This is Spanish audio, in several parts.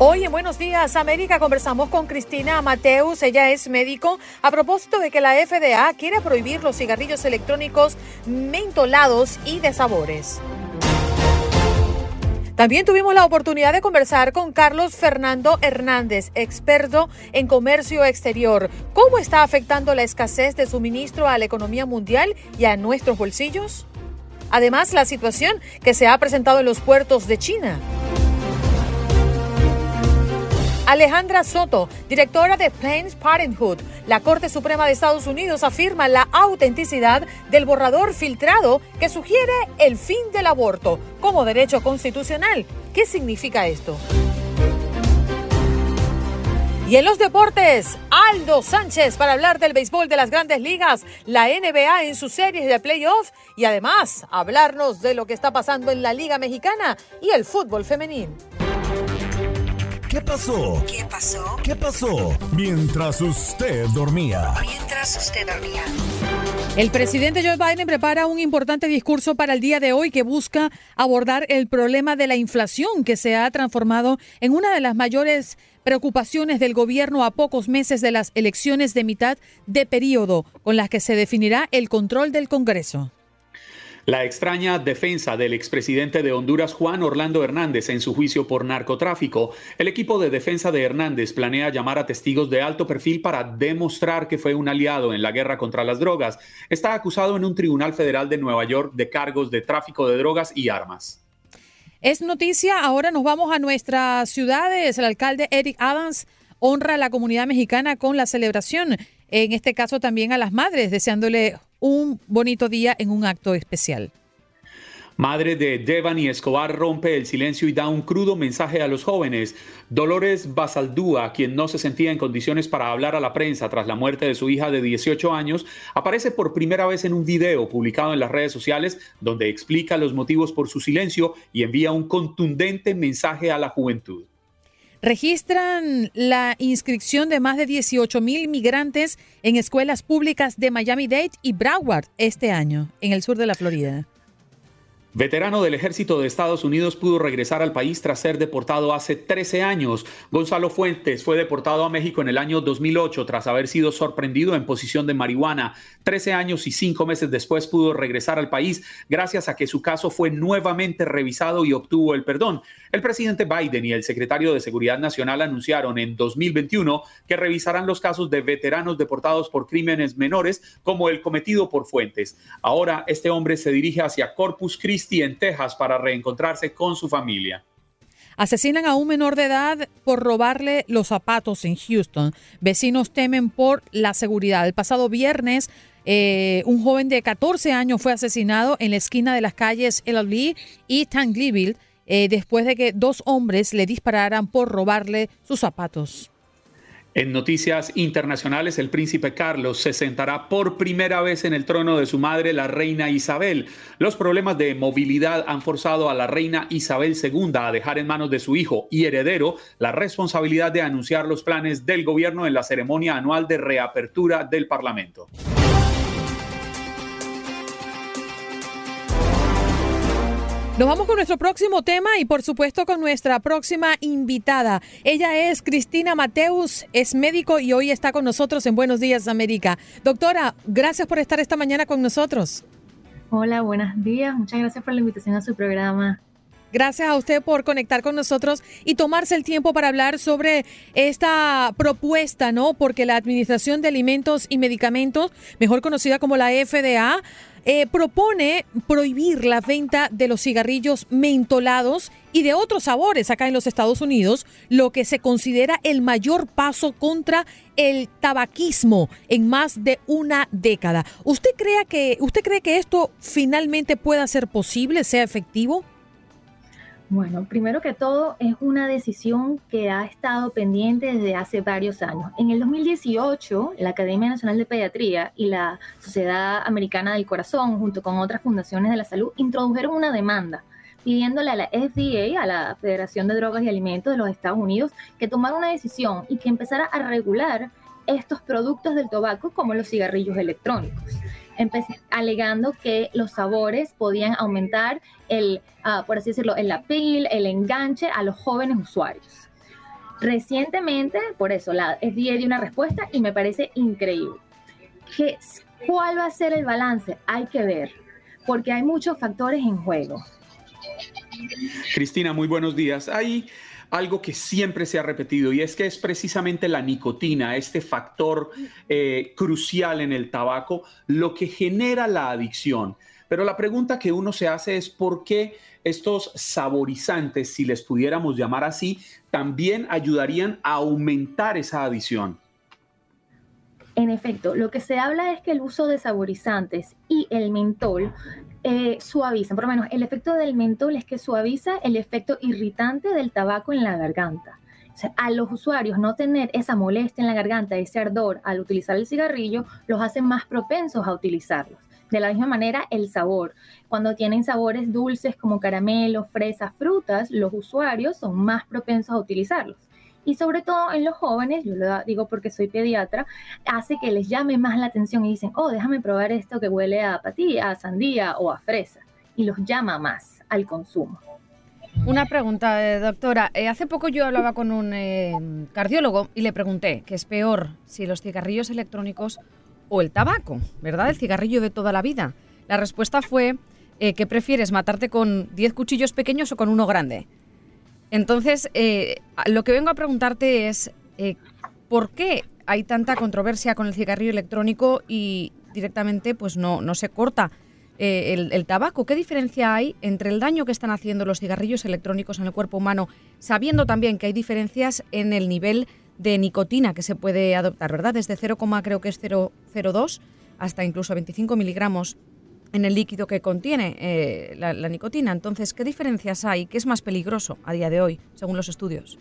Hoy en Buenos Días América conversamos con Cristina Mateus, ella es médico, a propósito de que la FDA quiere prohibir los cigarrillos electrónicos mentolados y de sabores. También tuvimos la oportunidad de conversar con Carlos Fernando Hernández, experto en comercio exterior. ¿Cómo está afectando la escasez de suministro a la economía mundial y a nuestros bolsillos? Además, la situación que se ha presentado en los puertos de China. Alejandra Soto, directora de Planned Parenthood, la Corte Suprema de Estados Unidos afirma la autenticidad del borrador filtrado que sugiere el fin del aborto como derecho constitucional. ¿Qué significa esto? Y en los deportes, Aldo Sánchez para hablar del béisbol de las grandes ligas, la NBA en sus series de playoff y además hablarnos de lo que está pasando en la Liga Mexicana y el fútbol femenino. ¿Qué pasó? ¿Qué pasó? ¿Qué pasó? Mientras usted dormía. Mientras usted dormía. El presidente Joe Biden prepara un importante discurso para el día de hoy que busca abordar el problema de la inflación que se ha transformado en una de las mayores preocupaciones del gobierno a pocos meses de las elecciones de mitad de periodo, con las que se definirá el control del Congreso. La extraña defensa del expresidente de Honduras Juan Orlando Hernández en su juicio por narcotráfico, el equipo de defensa de Hernández planea llamar a testigos de alto perfil para demostrar que fue un aliado en la guerra contra las drogas. Está acusado en un tribunal federal de Nueva York de cargos de tráfico de drogas y armas. Es noticia, ahora nos vamos a nuestras ciudades. El alcalde Eric Adams honra a la comunidad mexicana con la celebración, en este caso también a las madres, deseándole un bonito día en un acto especial. Madre de Devani Escobar rompe el silencio y da un crudo mensaje a los jóvenes. Dolores Basaldúa, quien no se sentía en condiciones para hablar a la prensa tras la muerte de su hija de 18 años, aparece por primera vez en un video publicado en las redes sociales donde explica los motivos por su silencio y envía un contundente mensaje a la juventud registran la inscripción de más de 18 mil migrantes en escuelas públicas de Miami-Dade y Broward este año, en el sur de la Florida. Veterano del ejército de Estados Unidos pudo regresar al país tras ser deportado hace 13 años. Gonzalo Fuentes fue deportado a México en el año 2008 tras haber sido sorprendido en posición de marihuana. 13 años y 5 meses después pudo regresar al país gracias a que su caso fue nuevamente revisado y obtuvo el perdón. El presidente Biden y el secretario de Seguridad Nacional anunciaron en 2021 que revisarán los casos de veteranos deportados por crímenes menores como el cometido por Fuentes. Ahora este hombre se dirige hacia Corpus Christi en Texas para reencontrarse con su familia. Asesinan a un menor de edad por robarle los zapatos en Houston. Vecinos temen por la seguridad. El pasado viernes, eh, un joven de 14 años fue asesinado en la esquina de las calles El y Tangleville eh, después de que dos hombres le dispararan por robarle sus zapatos. En noticias internacionales, el príncipe Carlos se sentará por primera vez en el trono de su madre, la reina Isabel. Los problemas de movilidad han forzado a la reina Isabel II a dejar en manos de su hijo y heredero la responsabilidad de anunciar los planes del gobierno en la ceremonia anual de reapertura del Parlamento. Nos vamos con nuestro próximo tema y por supuesto con nuestra próxima invitada. Ella es Cristina Mateus, es médico y hoy está con nosotros en Buenos Días América. Doctora, gracias por estar esta mañana con nosotros. Hola, buenos días. Muchas gracias por la invitación a su programa. Gracias a usted por conectar con nosotros y tomarse el tiempo para hablar sobre esta propuesta, ¿no? Porque la Administración de Alimentos y Medicamentos, mejor conocida como la FDA, eh, propone prohibir la venta de los cigarrillos mentolados y de otros sabores acá en los Estados Unidos, lo que se considera el mayor paso contra el tabaquismo en más de una década. ¿Usted, que, ¿Usted cree que esto finalmente pueda ser posible, sea efectivo? Bueno, primero que todo es una decisión que ha estado pendiente desde hace varios años. En el 2018, la Academia Nacional de Pediatría y la Sociedad Americana del Corazón, junto con otras fundaciones de la salud, introdujeron una demanda pidiéndole a la FDA, a la Federación de Drogas y Alimentos de los Estados Unidos, que tomara una decisión y que empezara a regular estos productos del tabaco como los cigarrillos electrónicos alegando que los sabores podían aumentar el, ah, por así decirlo, el appeal, el enganche a los jóvenes usuarios. Recientemente, por eso, la FDA dio una respuesta y me parece increíble. ¿Qué, ¿Cuál va a ser el balance? Hay que ver, porque hay muchos factores en juego. Cristina, muy buenos días. Hay algo que siempre se ha repetido y es que es precisamente la nicotina, este factor eh, crucial en el tabaco, lo que genera la adicción. Pero la pregunta que uno se hace es por qué estos saborizantes, si les pudiéramos llamar así, también ayudarían a aumentar esa adicción. En efecto, lo que se habla es que el uso de saborizantes y el mentol eh, suavizan, por lo menos el efecto del mentol es que suaviza el efecto irritante del tabaco en la garganta. A los usuarios no tener esa molestia en la garganta, ese ardor al utilizar el cigarrillo, los hace más propensos a utilizarlos. De la misma manera, el sabor. Cuando tienen sabores dulces como caramelo, fresas, frutas, los usuarios son más propensos a utilizarlos y sobre todo en los jóvenes, yo lo digo porque soy pediatra, hace que les llame más la atención y dicen, oh, déjame probar esto que huele a patilla, a sandía o a fresa, y los llama más al consumo. Una pregunta, eh, doctora. Eh, hace poco yo hablaba con un eh, cardiólogo y le pregunté qué es peor, si los cigarrillos electrónicos o el tabaco, ¿verdad? El cigarrillo de toda la vida. La respuesta fue que prefieres matarte con 10 cuchillos pequeños o con uno grande. Entonces, eh, lo que vengo a preguntarte es, eh, ¿por qué hay tanta controversia con el cigarrillo electrónico y directamente pues no, no se corta eh, el, tabaco? ¿Qué diferencia hay entre el daño que están haciendo los cigarrillos electrónicos en el cuerpo humano, sabiendo también que hay diferencias en el nivel de nicotina que se puede adoptar, ¿verdad? Desde 0, creo que es 0,02 hasta incluso 25 miligramos en el líquido que contiene eh, la, nicotina. Entonces, ¿qué diferencias hay? ¿Qué es más peligroso a día de hoy, según los estudios?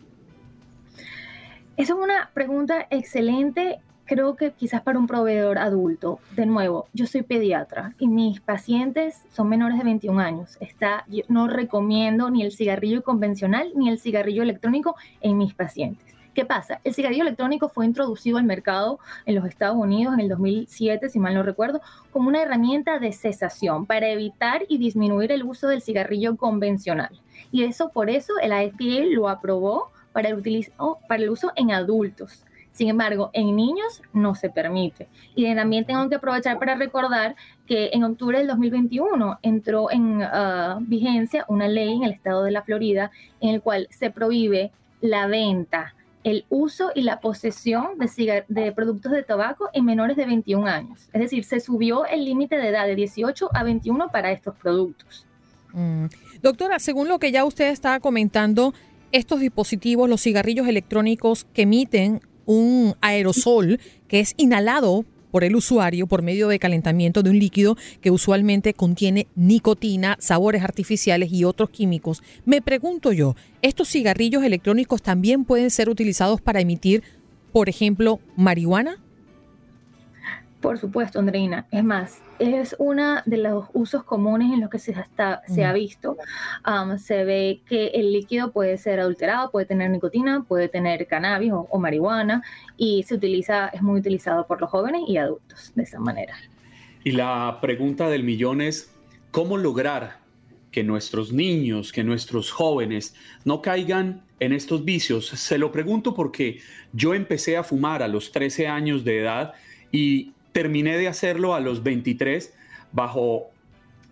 Esa es una pregunta excelente, creo que quizás para un proveedor adulto. De nuevo, yo soy pediatra y mis pacientes son menores de 21 años. Está, yo no recomiendo ni el cigarrillo convencional ni el cigarrillo electrónico en mis pacientes. ¿Qué pasa? El cigarrillo electrónico fue introducido al mercado en los Estados Unidos en el 2007, si mal no recuerdo, como una herramienta de cesación para evitar y disminuir el uso del cigarrillo convencional. Y eso por eso el FDA lo aprobó para el, para el uso en adultos. Sin embargo, en niños no se permite. Y también tengo que aprovechar para recordar que en octubre del 2021 entró en ah, vigencia una ley en el estado de la Florida en el cual se prohíbe la venta, el uso y la posesión de, productos de tabaco en menores de 21 años. Es decir, se subió el límite de edad de 18 a 21 para estos productos. Mm. Doctora, según lo que ya usted estaba comentando, estos dispositivos, los cigarrillos electrónicos que emiten un aerosol que es inhalado por el usuario por medio de calentamiento de un líquido que usualmente contiene nicotina, sabores artificiales y otros químicos. Me pregunto yo, ¿estos cigarrillos electrónicos también pueden ser utilizados para emitir, por ejemplo, marihuana? Por supuesto, Andreina. Es más, es uno de los usos comunes en los que se, se ha visto. se ve que el líquido puede ser adulterado, puede tener nicotina, puede tener cannabis o, marihuana y se utiliza, es muy utilizado por los jóvenes y adultos de esa manera. Y la pregunta del millón es, ¿cómo lograr que nuestros niños, que nuestros jóvenes no caigan en estos vicios? Se lo pregunto porque yo empecé a fumar a los 13 años de edad y terminé de hacerlo a los 23 bajo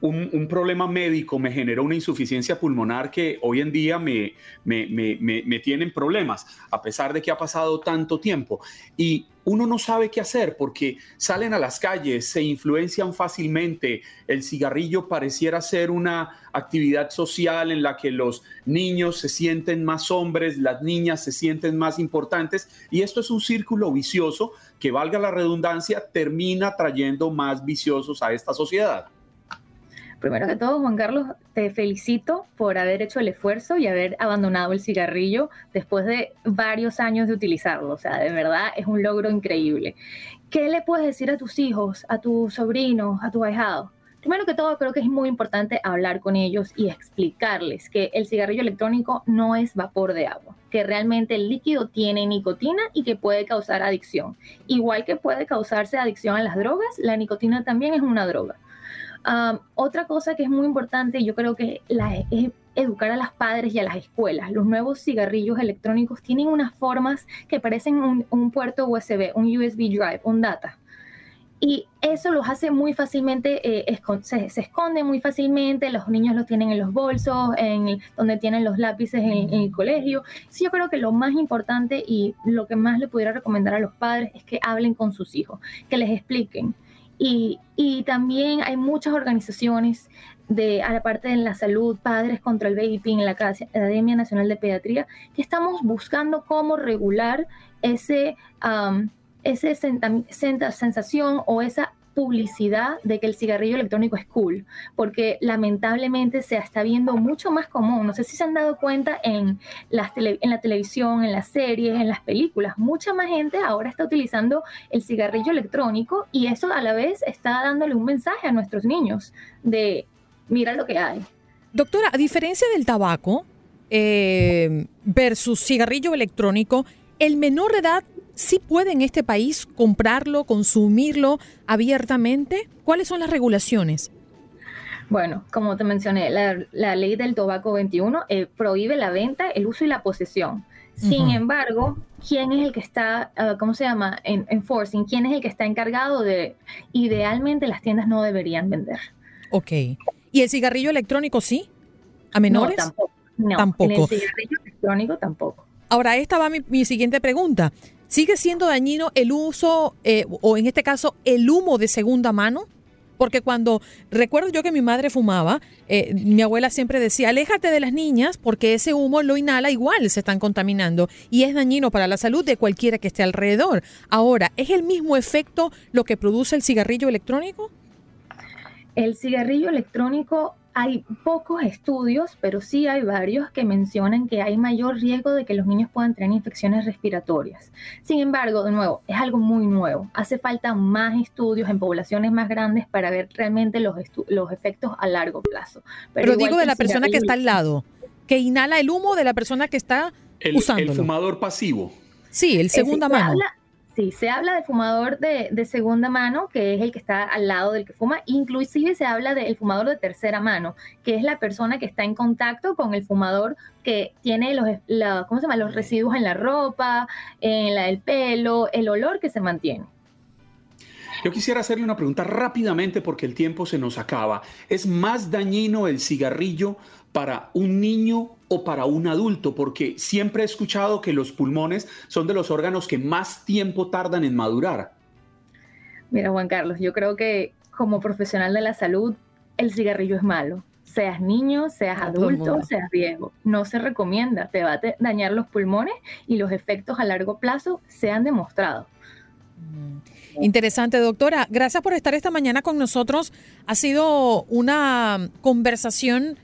un, problema médico me generó una insuficiencia pulmonar que hoy en día me, me, me, me, tienen problemas, a pesar de que ha pasado tanto tiempo. Y uno no sabe qué hacer porque salen a las calles, se influencian fácilmente. El cigarrillo pareciera ser una actividad social en la que los niños se sienten más hombres, las niñas se sienten más importantes y esto es un círculo vicioso que, valga la redundancia, termina trayendo más viciosos a esta sociedad. Primero que todo, Juan Carlos, te felicito por haber hecho el esfuerzo y haber abandonado el cigarrillo después de varios años de utilizarlo. O sea, de verdad es un logro increíble. ¿Qué le puedes decir a tus hijos, a tus sobrinos, a tus ahijados? Primero que todo, creo que es muy importante hablar con ellos y explicarles que el cigarrillo electrónico no es vapor de agua, que realmente el líquido tiene nicotina y que puede causar adicción. Igual que puede causarse adicción a las drogas, la nicotina también es una droga otra cosa que es muy importante, yo creo que es educar a las padres y a las escuelas. Los nuevos cigarrillos electrónicos tienen unas formas que parecen un, puerto USB, un USB drive, un data. Y eso los hace muy fácilmente, eh, se, se, esconde muy fácilmente, los niños los tienen en los bolsos, en donde tienen los lápices en, en, el colegio. Sí, yo creo que lo más importante y lo que más le pudiera recomendar a los padres es que hablen con sus hijos, que les expliquen y, también hay muchas organizaciones de, a la parte de la salud, Padres contra el Vaping, la Academia Nacional de Pediatría, que estamos buscando cómo regular ese, esa sensación o esa publicidad de que el cigarrillo electrónico es cool, porque lamentablemente se está viendo mucho más común. No sé si se han dado cuenta en, las en la televisión, en las series, en las películas. Mucha más gente ahora está utilizando el cigarrillo electrónico y eso a la vez está dándole un mensaje a nuestros niños de mira lo que hay. Doctora, a diferencia del tabaco eh, versus cigarrillo electrónico, el menor de edad ¿sí puede en este país comprarlo, consumirlo abiertamente? ¿Cuáles son las regulaciones? Bueno, como te mencioné, la, ley del tabaco 21 eh, prohíbe la venta, el uso y la posesión. Sin embargo, ¿quién es el que está, ah, ¿cómo se llama? En, enforcing, ¿quién es el que está encargado de, idealmente las tiendas no deberían vender? Ok. ¿Y el cigarrillo electrónico sí? ¿A menores? No, tampoco. No, tampoco. el cigarrillo electrónico tampoco. Ahora, esta va mi siguiente pregunta. ¿Sigue siendo dañino el uso, eh, o en este caso, el humo de segunda mano? Porque cuando recuerdo yo que mi madre fumaba, eh, mi abuela siempre decía, aléjate de las niñas porque ese humo lo inhala igual, se están contaminando y es dañino para la salud de cualquiera que esté alrededor. Ahora, ¿es el mismo efecto lo que produce el cigarrillo electrónico? El cigarrillo electrónico hay pocos estudios, pero sí hay varios que mencionan que hay mayor riesgo de que los niños puedan tener infecciones respiratorias. Sin embargo, de nuevo, es algo muy nuevo. Hace falta más estudios en poblaciones más grandes para ver realmente los, los efectos a largo plazo. Pero, digo de la persona que está al lado, que inhala el humo de la persona que está usando. El fumador pasivo. Sí, el segunda mano. Sí, se habla de fumador de, segunda mano, que es el que está al lado del que fuma, inclusive se habla del fumador de tercera mano, que es la persona que está en contacto con el fumador que tiene los, ¿cómo se llama? los residuos en la ropa, en la, el pelo, el olor que se mantiene. Yo quisiera hacerle una pregunta rápidamente porque el tiempo se nos acaba. ¿Es más dañino el cigarrillo para un niño o para un adulto? Porque siempre he escuchado que los pulmones son de los órganos que más tiempo tardan en madurar. Mira, Juan Carlos, yo creo que como profesional de la salud, el cigarrillo es malo. Seas niño, seas adulto, seas viejo. No se recomienda, te va a dañar los pulmones y los efectos a largo plazo se han demostrado. Mm. Interesante, doctora. Gracias por estar esta mañana con nosotros. Ha sido una conversación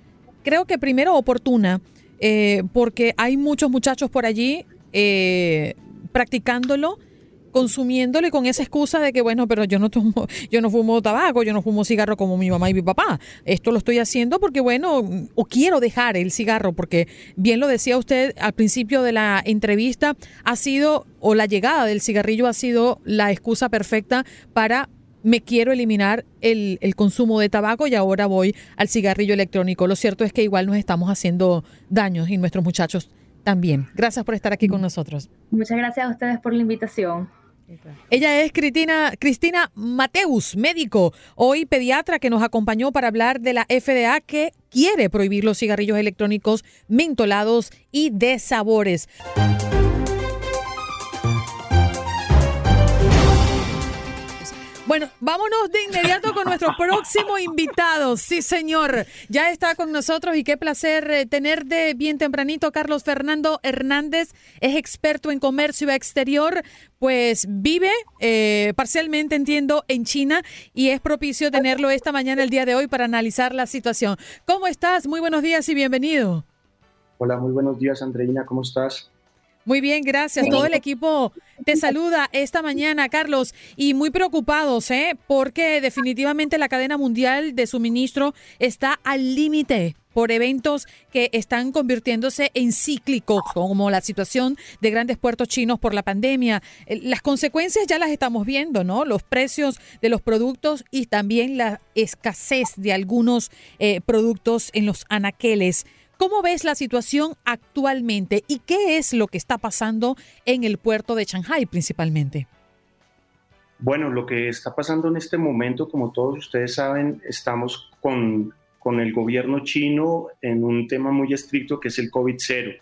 creo que primero oportuna, eh, porque hay muchos muchachos por allí eh, practicándolo consumiéndolo y con esa excusa de que bueno, pero yo no tomo, yo no fumo tabaco, yo no fumo cigarro como mi mamá y mi papá. Esto lo estoy haciendo porque bueno, o quiero dejar el cigarro porque bien lo decía usted al principio de la entrevista, ha sido o la llegada del cigarrillo ha sido la excusa perfecta para me quiero eliminar el, consumo de tabaco y ahora voy al cigarrillo electrónico. Lo cierto es que igual nos estamos haciendo daños y nuestros muchachos también. Gracias por estar aquí con nosotros. Muchas gracias a ustedes por la invitación. Ella es Cristina, Cristina Mateus, médico, hoy pediatra que nos acompañó para hablar de la FDA que quiere prohibir los cigarrillos electrónicos mentolados y de sabores. Bueno, vámonos de inmediato con nuestro próximo invitado. Sí, señor. Ya está con nosotros y qué placer eh, tener de bien tempranito Carlos Fernando Hernández. Es experto en comercio exterior, pues vive eh, parcialmente, entiendo, en China y es propicio tenerlo esta mañana, el día de hoy, para analizar la situación. ¿Cómo estás? Muy buenos días y bienvenido. Hola, muy buenos días, Andreina. ¿Cómo estás? Muy bien, gracias. Todo el equipo te saluda esta mañana, Carlos, y muy preocupados, ¿eh? Porque definitivamente la cadena mundial de suministro está al límite por eventos que están convirtiéndose en cíclicos, como la situación de grandes puertos chinos por la pandemia. Eh, las consecuencias ya las estamos viendo, ¿no? Los precios de los productos y también la escasez de algunos eh, productos en los anaqueles. ¿Cómo ves la situación actualmente y qué es lo que está pasando en el puerto de Shanghai principalmente? Bueno, lo que está pasando en este momento, como todos ustedes saben, estamos con, con el gobierno chino en un tema muy estricto que es el COVID-0.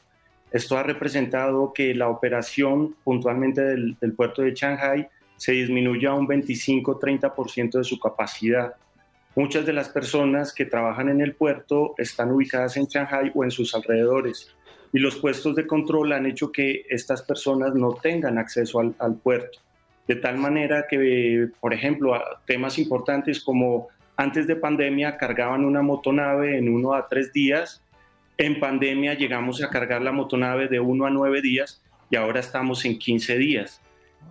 Esto ha representado que la operación puntualmente del, del puerto de Shanghai se disminuya un 25-30% de su capacidad. Muchas de las personas que trabajan en el puerto están ubicadas en Shanghai o en sus alrededores y los puestos de control han hecho que estas personas no tengan acceso al, puerto. De tal manera que, por ejemplo, temas importantes como antes de pandemia cargaban una motonave en uno a tres días, en pandemia llegamos a cargar la motonave de uno a nueve días y ahora estamos en 15 días.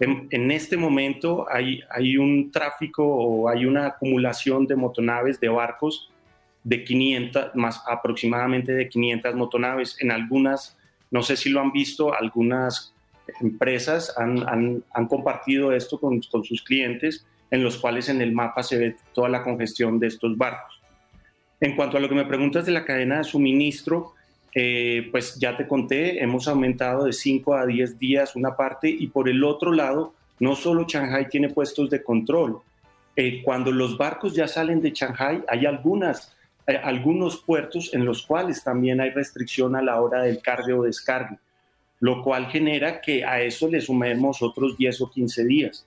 En, este momento hay, hay un tráfico o hay una acumulación de motonaves, de barcos, de 500, más aproximadamente de 500 motonaves. En algunas, no sé si lo han visto, algunas empresas han, han, compartido esto con, con, sus clientes, en los cuales en el mapa se ve toda la congestión de estos barcos. En cuanto a lo que me preguntas de la cadena de suministro, eh, pues ya te conté, hemos aumentado de 5 a 10 días una parte y por el otro lado, no solo Shanghai tiene puestos de control. Eh, cuando los barcos ya salen de Shanghai, hay algunas, eh, algunos puertos en los cuales también hay restricción a la hora del cargue o descargue, lo cual genera que a eso le sumemos otros 10 o 15 días.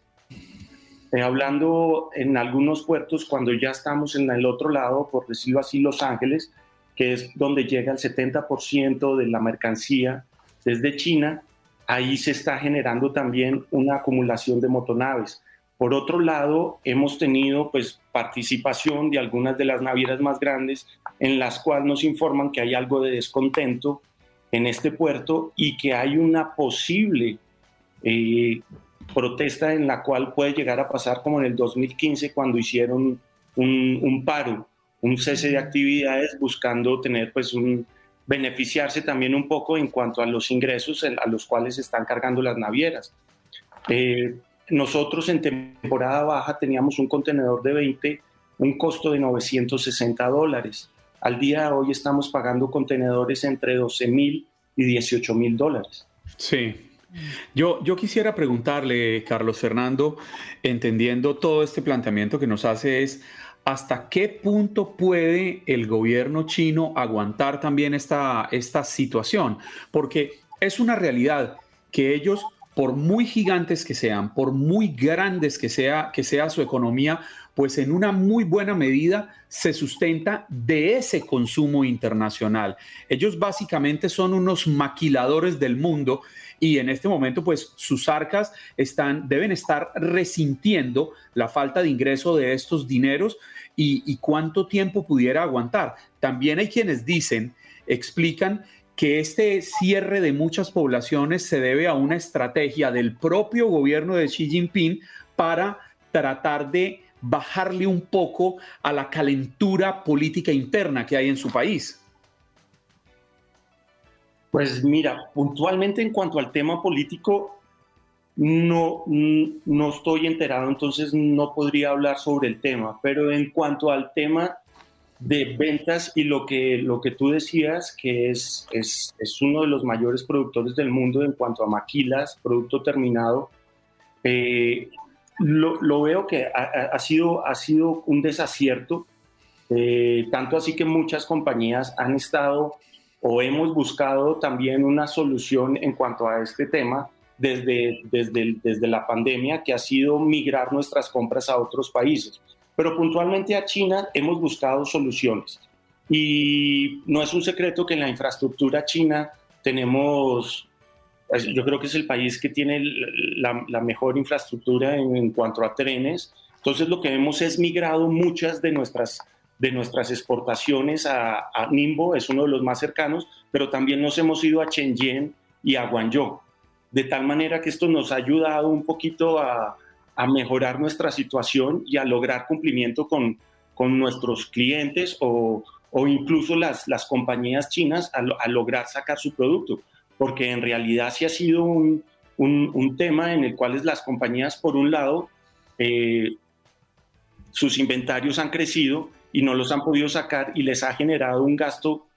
hablando en algunos puertos, cuando ya estamos en el otro lado, por decirlo así, Los Ángeles, que es donde llega el 70% de la mercancía desde China, ahí se está generando también una acumulación de motonaves. Por otro lado, hemos tenido pues participación de algunas de las navieras más grandes en las cuales nos informan que hay algo de descontento en este puerto y que hay una posible eh, protesta en la cual puede llegar a pasar como en el 2015 cuando hicieron un, un paro un cese de actividades buscando tener pues un beneficiarse también un poco en cuanto a los ingresos a los cuales se están cargando las navieras. Eh, nosotros en temporada baja teníamos un contenedor de 20, un costo de 960 dólares. Al día de hoy estamos pagando contenedores entre 12 mil y 18 mil dólares. Sí, yo, yo, quisiera preguntarle, Carlos Fernando, entendiendo todo este planteamiento que nos hace, es ¿Hasta qué punto puede el gobierno chino aguantar también esta, esta situación? Porque es una realidad que ellos, por muy gigantes que sean, por muy grandes que sea, que sea su economía, pues en una muy buena medida se sustenta de ese consumo internacional. Ellos básicamente son unos maquiladores del mundo y en este momento pues sus arcas están, deben estar resintiendo la falta de ingreso de estos dineros y, cuánto tiempo pudiera aguantar. También hay quienes dicen, explican que este cierre de muchas poblaciones se debe a una estrategia del propio gobierno de Xi Jinping para tratar de bajarle un poco a la calentura política interna que hay en su país. Pues mira, puntualmente en cuanto al tema político, no, no estoy enterado, entonces no podría hablar sobre el tema, pero en cuanto al tema de ventas y lo que, lo que tú decías, que es, es, es uno de los mayores productores del mundo en cuanto a maquilas, producto terminado, Eh, lo, veo que ha, sido, ha sido un desacierto, eh, tanto así que muchas compañías han estado o hemos buscado también una solución en cuanto a este tema desde, desde, desde la pandemia, que ha sido migrar nuestras compras a otros países. Pero puntualmente a China hemos buscado soluciones. Y no es un secreto que en la infraestructura china tenemos, yo creo que es el país que tiene la, mejor infraestructura en, cuanto a trenes. Entonces lo que vemos es migrado muchas de nuestras, de nuestras exportaciones a, Nimbo, es uno de los más cercanos, pero también nos hemos ido a Shenzhen y a Guangzhou. De tal manera que esto nos ha ayudado un poquito a, a mejorar nuestra situación y a lograr cumplimiento con, con nuestros clientes o, o incluso las, las compañías chinas a, lograr sacar su producto, porque en realidad sí ha sido un, un, tema en el cual las compañías, por un lado, eh, sus inventarios han crecido y no los han podido sacar y les ha generado un gasto,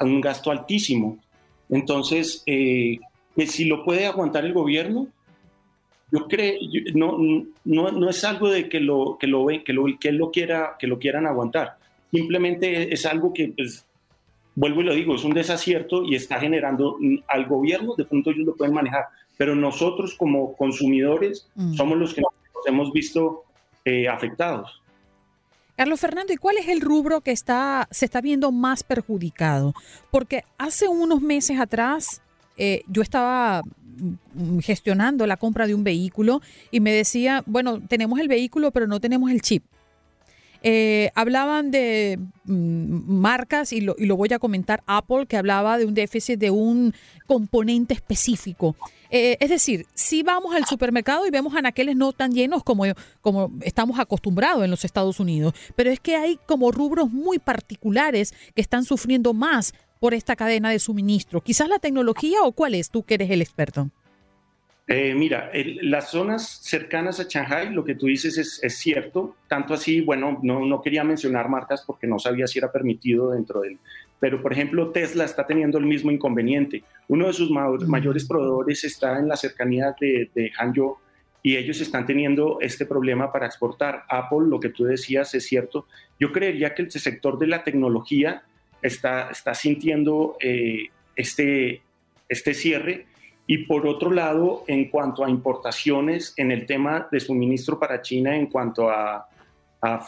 un gasto altísimo. Entonces, eh, que si lo puede aguantar el gobierno, yo creo, no, no, no, es algo de que lo, que lo, que lo, que lo quiera, que lo quieran aguantar. Simplemente es algo que, pues, vuelvo y lo digo, es un desacierto y está generando al gobierno, de pronto ellos lo pueden manejar, pero nosotros como consumidores mm. somos los que nos hemos visto eh, afectados. Carlos Fernando, ¿y cuál es el rubro que está, se está viendo más perjudicado? Porque hace unos meses atrás eh, yo estaba gestionando la compra de un vehículo y me decía, bueno, tenemos el vehículo, pero no tenemos el chip. Eh, hablaban de mm, marcas y lo, y lo, voy a comentar, Apple, que hablaba de un déficit de un componente específico. Eh, es decir, si vamos al supermercado y vemos anaqueles no tan llenos como, como estamos acostumbrados en los Estados Unidos, pero es que hay como rubros muy particulares que están sufriendo más por esta cadena de suministro. Quizás la tecnología o cuál es, tú que eres el experto. Eh, mira, las zonas cercanas a Shanghai, lo que tú dices es, cierto, tanto así, bueno, no, quería mencionar marcas porque no sabía si era permitido dentro del... Pero, por ejemplo, Tesla está teniendo el mismo inconveniente. Uno de sus mayores proveedores está en la cercanía de, de Hangzhou y ellos están teniendo este problema para exportar. Apple, lo que tú decías es cierto. Yo creería que el sector de la tecnología está, está sintiendo eh, este, este cierre y por otro lado, en cuanto a importaciones, en el tema de suministro para China, en cuanto a,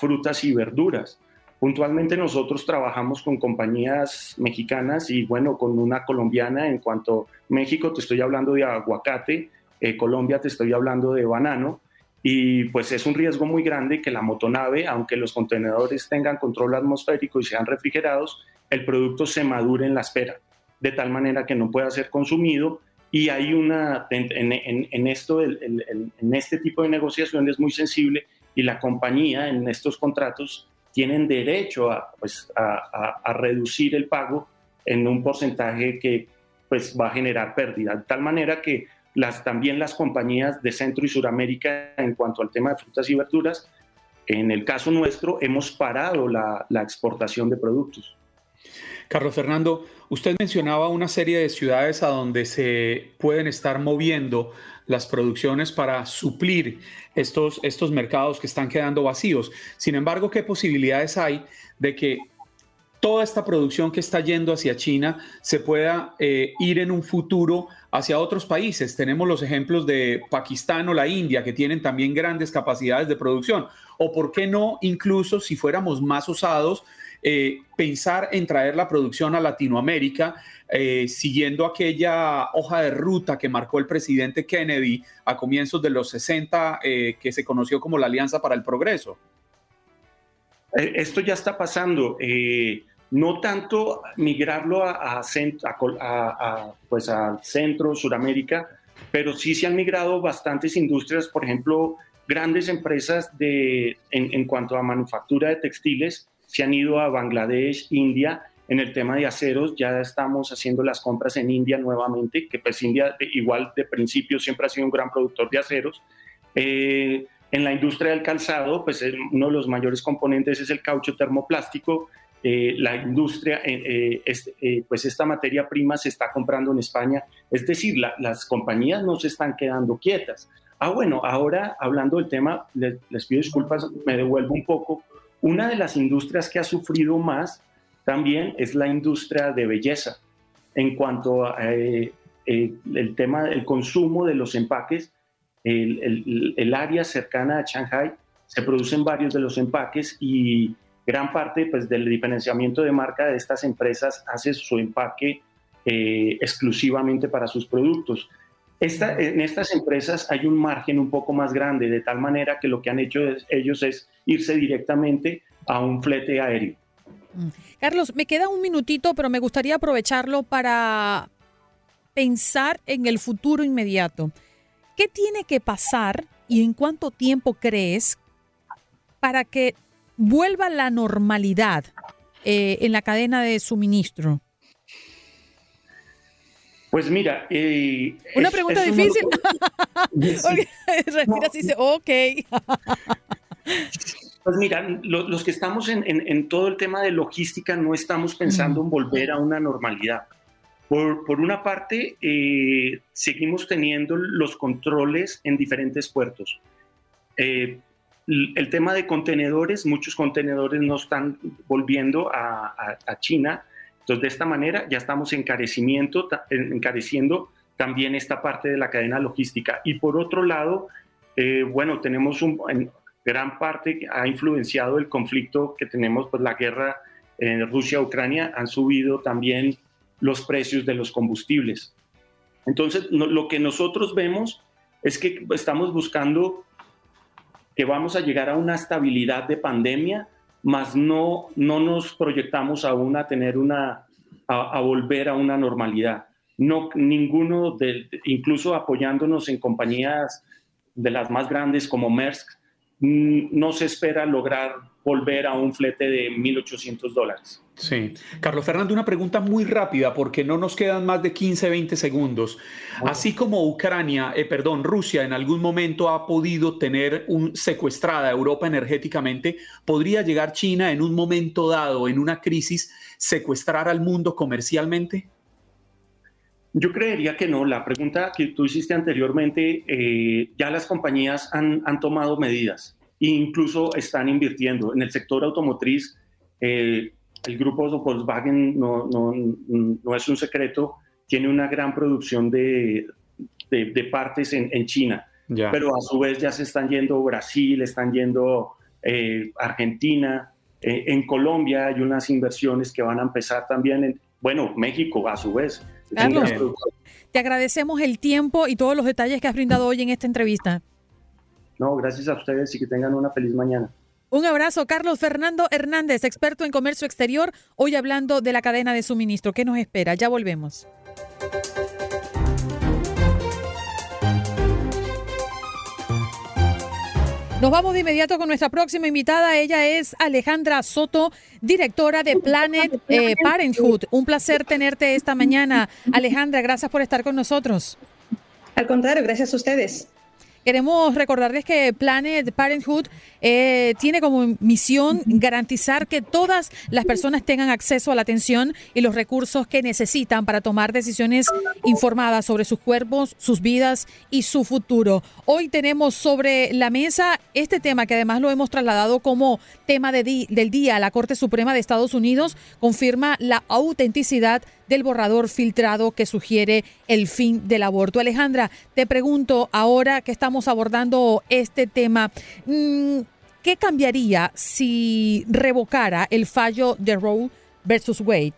frutas y verduras. Puntualmente nosotros trabajamos con compañías mexicanas y bueno, con una colombiana en cuanto a México te estoy hablando de aguacate, eh, Colombia te estoy hablando de banano. Y pues es un riesgo muy grande que la motonave, aunque los contenedores tengan control atmosférico y sean refrigerados, el producto se madure en la espera, de tal manera que no pueda ser consumido. Y hay una, en, esto, en este tipo de negociación es muy sensible y la compañía en estos contratos tienen derecho a, pues, a, reducir el pago en un porcentaje que pues, va a generar pérdida. De tal manera que las, también las compañías de Centro y Suramérica en cuanto al tema de frutas y verduras, en el caso nuestro, hemos parado la, la exportación de productos. Carlos Fernando, usted mencionaba una serie de ciudades a donde se pueden estar moviendo las producciones para suplir estos, estos mercados que están quedando vacíos. Sin embargo, ¿qué posibilidades hay de que toda esta producción que está yendo hacia China se pueda eh, ir en un futuro hacia otros países. Tenemos los ejemplos de Pakistán o la India, que tienen también grandes capacidades de producción. O por qué no, incluso si fuéramos más osados, eh, pensar en traer la producción a Latinoamérica, eh, siguiendo aquella hoja de ruta que marcó el presidente Kennedy a comienzos de los 60, eh, que se conoció como la Alianza para el Progreso. Esto ya está pasando. no tanto migrarlo a, pues al centro, Suramérica, pero sí se han migrado bastantes industrias, por ejemplo, grandes empresas de, en cuanto a manufactura de textiles se han ido a Bangladesh, India. En el tema de aceros ya estamos haciendo las compras en India nuevamente, que pues India igual de principio siempre ha sido un gran productor de aceros. Eh, en la industria del calzado, pues uno de los mayores componentes es el caucho termoplástico. Eh, la industria, eh, pues esta materia prima se está comprando en España. Es decir, las compañías no se están quedando quietas. Ah, bueno, ahora hablando del tema, les, pido disculpas, me devuelvo un poco. Una de las industrias que ha sufrido más también es la industria de belleza. En cuanto a eh, eh, el tema del consumo de los empaques, el, el, área cercana a Shanghai se producen varios de los empaques y gran parte pues, del diferenciamiento de marca de estas empresas hace su empaque eh, exclusivamente para sus productos. Esta, en estas empresas hay un margen un poco más grande, de tal manera que lo que han hecho ellos es irse directamente a un flete aéreo. Mm. Carlos, me queda un minutito, pero me gustaría aprovecharlo para pensar en el futuro inmediato. ¿Qué tiene que pasar y en cuánto tiempo crees para que vuelva la normalidad eh, en la cadena de suministro? Pues mira, eh, una pregunta difícil. Así, dice, ok. pues mira, los que estamos en, todo el tema de logística no estamos pensando en volver a una normalidad. Por, una parte, eh, seguimos teniendo los controles en diferentes puertos. Eh, el tema de contenedores, muchos contenedores no están volviendo a, a China entonces, de esta manera ya estamos encareciendo también esta parte de la cadena logística. Y por otro lado, eh, bueno, tenemos un, en gran parte ha influenciado el conflicto que tenemos, pues la guerra en Rusia-Ucrania, han subido también los precios de los combustibles. Entonces, lo que nosotros vemos es que estamos buscando que vamos a llegar a una estabilidad de pandemia más no, no nos proyectamos aún a tener una, a, volver a una normalidad. No, ninguno, de, incluso apoyándonos en compañías de las más grandes como Maersk, mm, no se espera lograr volver a un flete de 1.800 dólares. Sí. Carlos Fernando, una pregunta muy rápida porque no nos quedan más de 15, 20 segundos. Así como Ucrania, eh, perdón, Rusia en algún momento ha podido tener un, secuestrada a Europa energéticamente, ¿podría llegar China en un momento dado, en una crisis, secuestrar al mundo comercialmente? Yo creería que no. La pregunta que tú hiciste anteriormente, eh, ya las compañías han, han tomado medidas e incluso están invirtiendo. En el sector automotriz, eh, el grupo Volkswagen no, no, no, es un secreto, tiene una gran producción de, de, partes en, en China, pero a su vez ya se están yendo Brasil, están yendo eh, Argentina, eh, en Colombia hay unas inversiones que van a empezar también, en, bueno, México a su vez. te agradecemos el tiempo y todos los detalles que has brindado hoy en esta entrevista. No, gracias a ustedes y que tengan una feliz mañana. Un abrazo, Carlos Fernando Hernández, experto en comercio exterior, hoy hablando de la cadena de suministro. ¿Qué nos espera? Ya volvemos. Nos vamos de inmediato con nuestra próxima invitada. Ella es Alejandra Soto, directora de Planet eh, Parenthood. Un placer tenerte esta mañana. Alejandra, gracias por estar con nosotros. Al contrario, gracias a ustedes. Queremos recordarles que Planet Parenthood eh, tiene como misión garantizar que todas las personas tengan acceso a la atención y los recursos que necesitan para tomar decisiones informadas sobre sus cuerpos, sus vidas y su futuro. Hoy tenemos sobre la mesa este tema que además lo hemos trasladado como tema del día. La Corte Suprema de Estados Unidos confirma la autenticidad del borrador filtrado que sugiere el fin del aborto. Alejandra, te pregunto ahora que estamos abordando este tema, mm, ¿qué cambiaría si revocara el fallo de Roe versus Wade?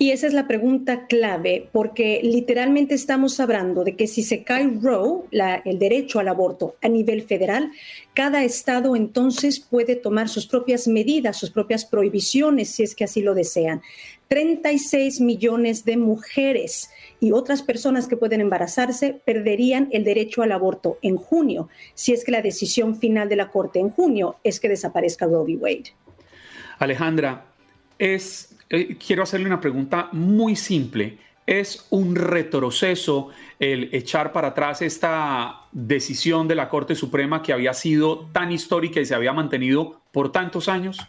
Y esa es la pregunta clave, porque literalmente estamos hablando de que si se cae Roe, el derecho al aborto a nivel federal, cada estado entonces puede tomar sus propias medidas, sus propias prohibiciones, si es que así lo desean. 36 millones de mujeres y otras personas que pueden embarazarse perderían el derecho al aborto en junio, si es que la decisión final de la Corte en junio es que desaparezca Roe v. Wade. Alejandra, es eh, quiero hacerle una pregunta muy simple. ¿Es un retroceso el echar para atrás esta decisión de la Corte Suprema que había sido tan histórica y se había mantenido por tantos años?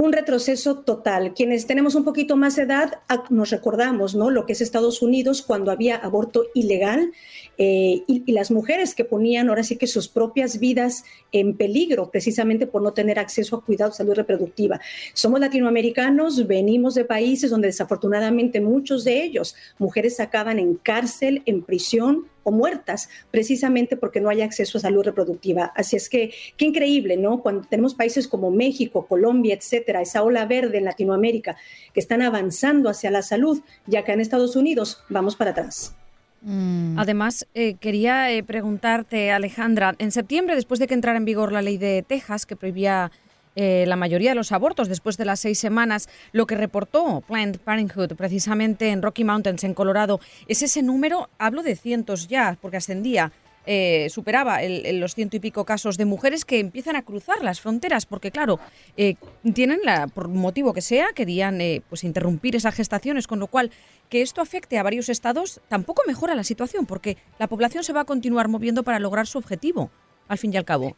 Un retroceso total. Quienes tenemos un poquito más de edad nos recordamos ¿no? lo que es Estados Unidos cuando había aborto ilegal eh, y, las mujeres que ponían ahora sí que sus propias vidas en peligro precisamente por no tener acceso a cuidado de salud reproductiva. Somos latinoamericanos, venimos de países donde desafortunadamente muchos de ellos, mujeres acaban en cárcel, en prisión o muertas, precisamente porque no hay acceso a salud reproductiva. Así es que, qué increíble, ¿no? Cuando tenemos países como México, Colombia, etcétera, esa ola verde en Latinoamérica, que están avanzando hacia la salud, ya que en Estados Unidos vamos para atrás. Mm. Además, eh, quería eh, preguntarte, Alejandra, en septiembre, después de que entrara en vigor la ley de Texas, que prohibía eh, la mayoría de los abortos después de las seis semanas. Lo que reportó Planned Parenthood precisamente en Rocky Mountains, en Colorado, es ese número, hablo de cientos ya, porque ascendía. Eh, superaba los ciento y pico casos de mujeres que empiezan a cruzar las fronteras, porque claro, eh, tienen, la, por motivo que sea, querían pues interrumpir esas gestaciones, con lo cual que esto afecte a varios estados tampoco mejora la situación, porque la población se va a continuar moviendo para lograr su objetivo, al fin y al cabo.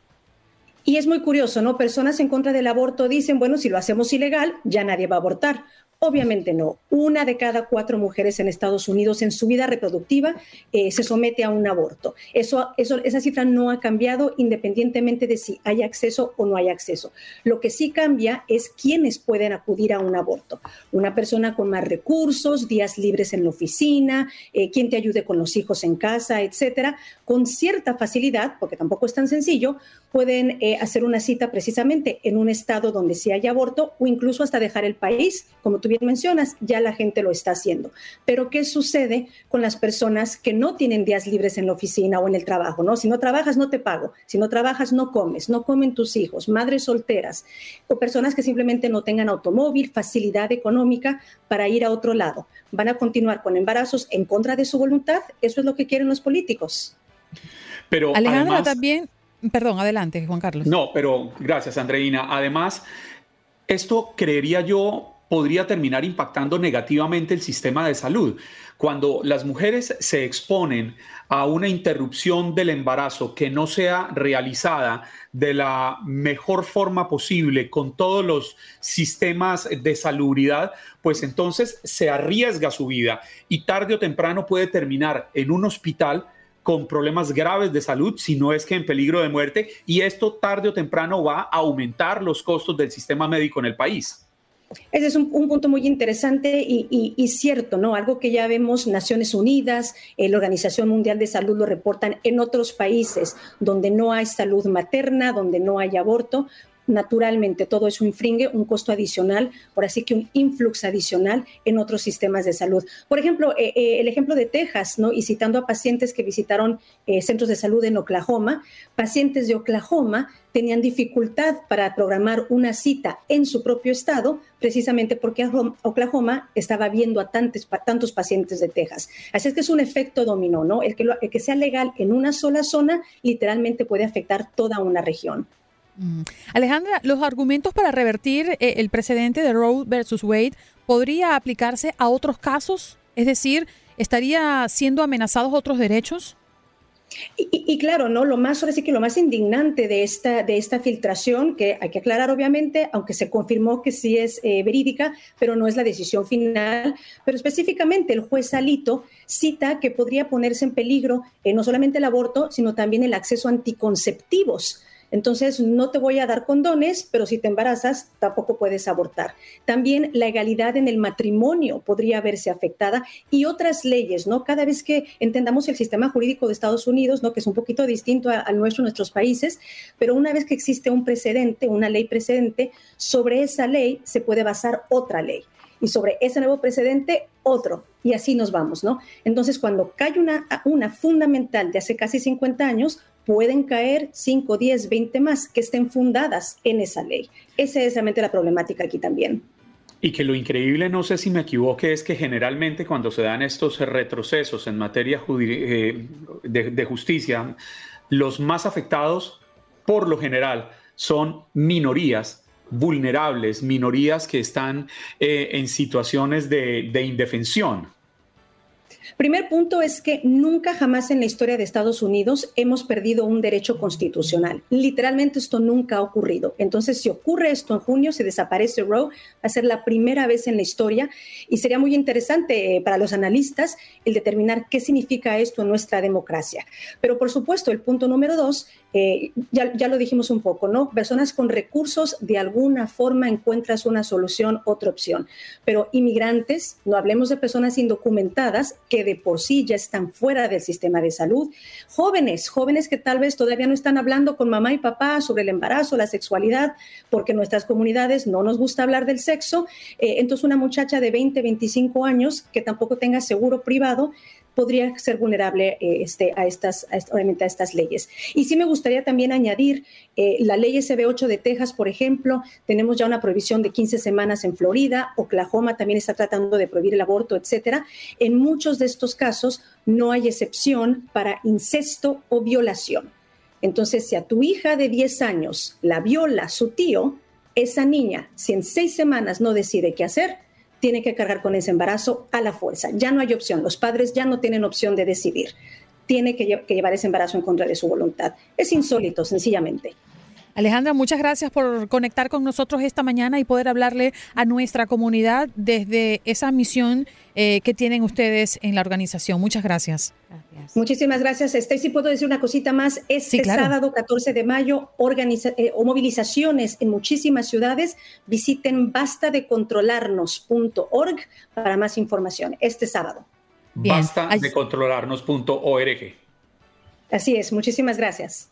Y es muy curioso, ¿no? Personas en contra del aborto dicen, bueno, si lo hacemos ilegal, ya nadie va a abortar. Obviamente no. Una de cada cuatro mujeres en Estados Unidos en su vida reproductiva eh, se somete a un aborto. Esa cifra no ha cambiado independientemente de si hay acceso o no hay acceso. Lo que sí cambia es quiénes pueden acudir a un aborto. Una persona con más recursos, días libres en la oficina, eh, quien te ayude con los hijos en casa, etcétera, con cierta facilidad, porque tampoco es tan sencillo, pueden eh, hacer una cita precisamente en un estado donde sí hay aborto o incluso hasta dejar el país, como tú bien mencionas, ya la gente lo está haciendo. Pero ¿qué sucede con las personas que no tienen días libres en la oficina o en el trabajo? ¿no? Si no trabajas, no te pago. Si no trabajas, no comes. No comen tus hijos, madres solteras o personas que simplemente no tengan automóvil, facilidad económica para ir a otro lado. Van a continuar con embarazos en contra de su voluntad. Eso es lo que quieren los políticos. Pero Alejandra también, perdón, adelante, Juan Carlos. No, pero gracias, Andreina. Además, esto creería yo podría terminar impactando negativamente el sistema de salud. Cuando las mujeres se exponen a una interrupción del embarazo que no sea realizada de la mejor forma posible con todos los sistemas de salubridad, pues entonces se arriesga su vida y tarde o temprano puede terminar en un hospital con problemas graves de salud, si no es que en peligro de muerte, y esto tarde o temprano va a aumentar los costos del sistema médico en el país. Ese es un, punto muy interesante y, cierto, ¿no? Algo que ya vemos Naciones Unidas, eh, la Organización Mundial de Salud lo reportan en otros países donde no hay salud materna, donde no hay aborto, naturalmente todo eso infringe un costo adicional, por así que un influx adicional en otros sistemas de salud. Por ejemplo, eh, eh, el ejemplo de Texas, ¿no? Y citando a pacientes que visitaron eh, centros de salud en Oklahoma, pacientes de Oklahoma tenían dificultad para programar una cita en su propio estado, precisamente porque Oklahoma estaba viendo a tantos, pacientes de Texas. Así es que es un efecto dominó, ¿no? El que, el que sea legal en una sola zona literalmente puede afectar toda una región. Mm. Alejandra, los argumentos para revertir eh, el precedente de Roe versus Wade podría aplicarse a otros casos, es decir, estaría siendo amenazados otros derechos. Y, claro, ¿no? Lo más, ahora sí que lo más indignante de esta, de esta filtración, que hay que aclarar obviamente, aunque se confirmó que sí es eh, verídica, pero no es la decisión final, pero específicamente el juez Alito cita que podría ponerse en peligro eh, no solamente el aborto, sino también el acceso a anticonceptivos entonces, no te voy a dar condones, pero si te embarazas, tampoco puedes abortar. También la legalidad en el matrimonio podría verse afectada y otras leyes, ¿no? Cada vez que entendamos el sistema jurídico de Estados Unidos, ¿no? Que es un poquito distinto al nuestro nuestros países, pero una vez que existe un precedente, una ley precedente, sobre esa ley se puede basar otra ley y sobre ese nuevo precedente otro. Y así nos vamos, ¿no? Entonces, cuando cae una, una fundamental de hace casi 50 años, pueden caer 5, 10, 20 más que estén fundadas en esa ley. Esa es realmente la problemática aquí también. Y que lo increíble, no sé si me equivoque, es que generalmente cuando se dan estos retrocesos en materia eh, de, justicia, los más afectados, por lo general, son minorías vulnerables, minorías que están eh, en situaciones de indefensión. Primer punto es que nunca jamás en la historia de Estados Unidos hemos perdido un derecho constitucional. Literalmente esto nunca ha ocurrido. Entonces, si ocurre esto en junio, se desaparece Roe, va a ser la primera vez en la historia y sería muy interesante eh, para los analistas el determinar qué significa esto en nuestra democracia. Pero por supuesto, el punto número dos eh, ya, ya, lo dijimos un poco, ¿no? Personas con recursos de alguna forma encuentras una solución, otra opción. Pero inmigrantes, no hablemos de personas indocumentadas que por sí ya están fuera del sistema de salud. Jóvenes, jóvenes que tal vez todavía no están hablando con mamá y papá sobre el embarazo, la sexualidad, porque en nuestras comunidades no nos gusta hablar del sexo. Eh, entonces una muchacha de 20, 25 años que tampoco tenga seguro privado podría ser vulnerable eh, este, a, estas, obviamente a estas leyes. Y sí me gustaría también añadir eh, la ley SB8 de Texas, por ejemplo, tenemos ya una prohibición de 15 semanas en Florida, Oklahoma también está tratando de prohibir el aborto, etcétera. En muchos de estos casos no hay excepción para incesto o violación. Entonces, si a tu hija de 10 años la viola su tío, esa niña, si en seis semanas no decide qué hacer, tiene que cargar con ese embarazo a la fuerza. Ya no hay opción, los padres ya no tienen opción de decidir. Tiene que, llevar ese embarazo en contra de su voluntad. Es insólito, sencillamente. Alejandra, muchas gracias por conectar con nosotros esta mañana y poder hablarle a nuestra comunidad desde esa misión eh, que tienen ustedes en la organización. Muchas gracias. Muchísimas gracias. si puedo decir una cosita más. Este sábado 14 de mayo, eh, o movilizaciones en muchísimas ciudades. Visiten bastadecontrolarnos.org para más información. Este sábado. Bastadecontrolarnos.org. Así es. Muchísimas gracias.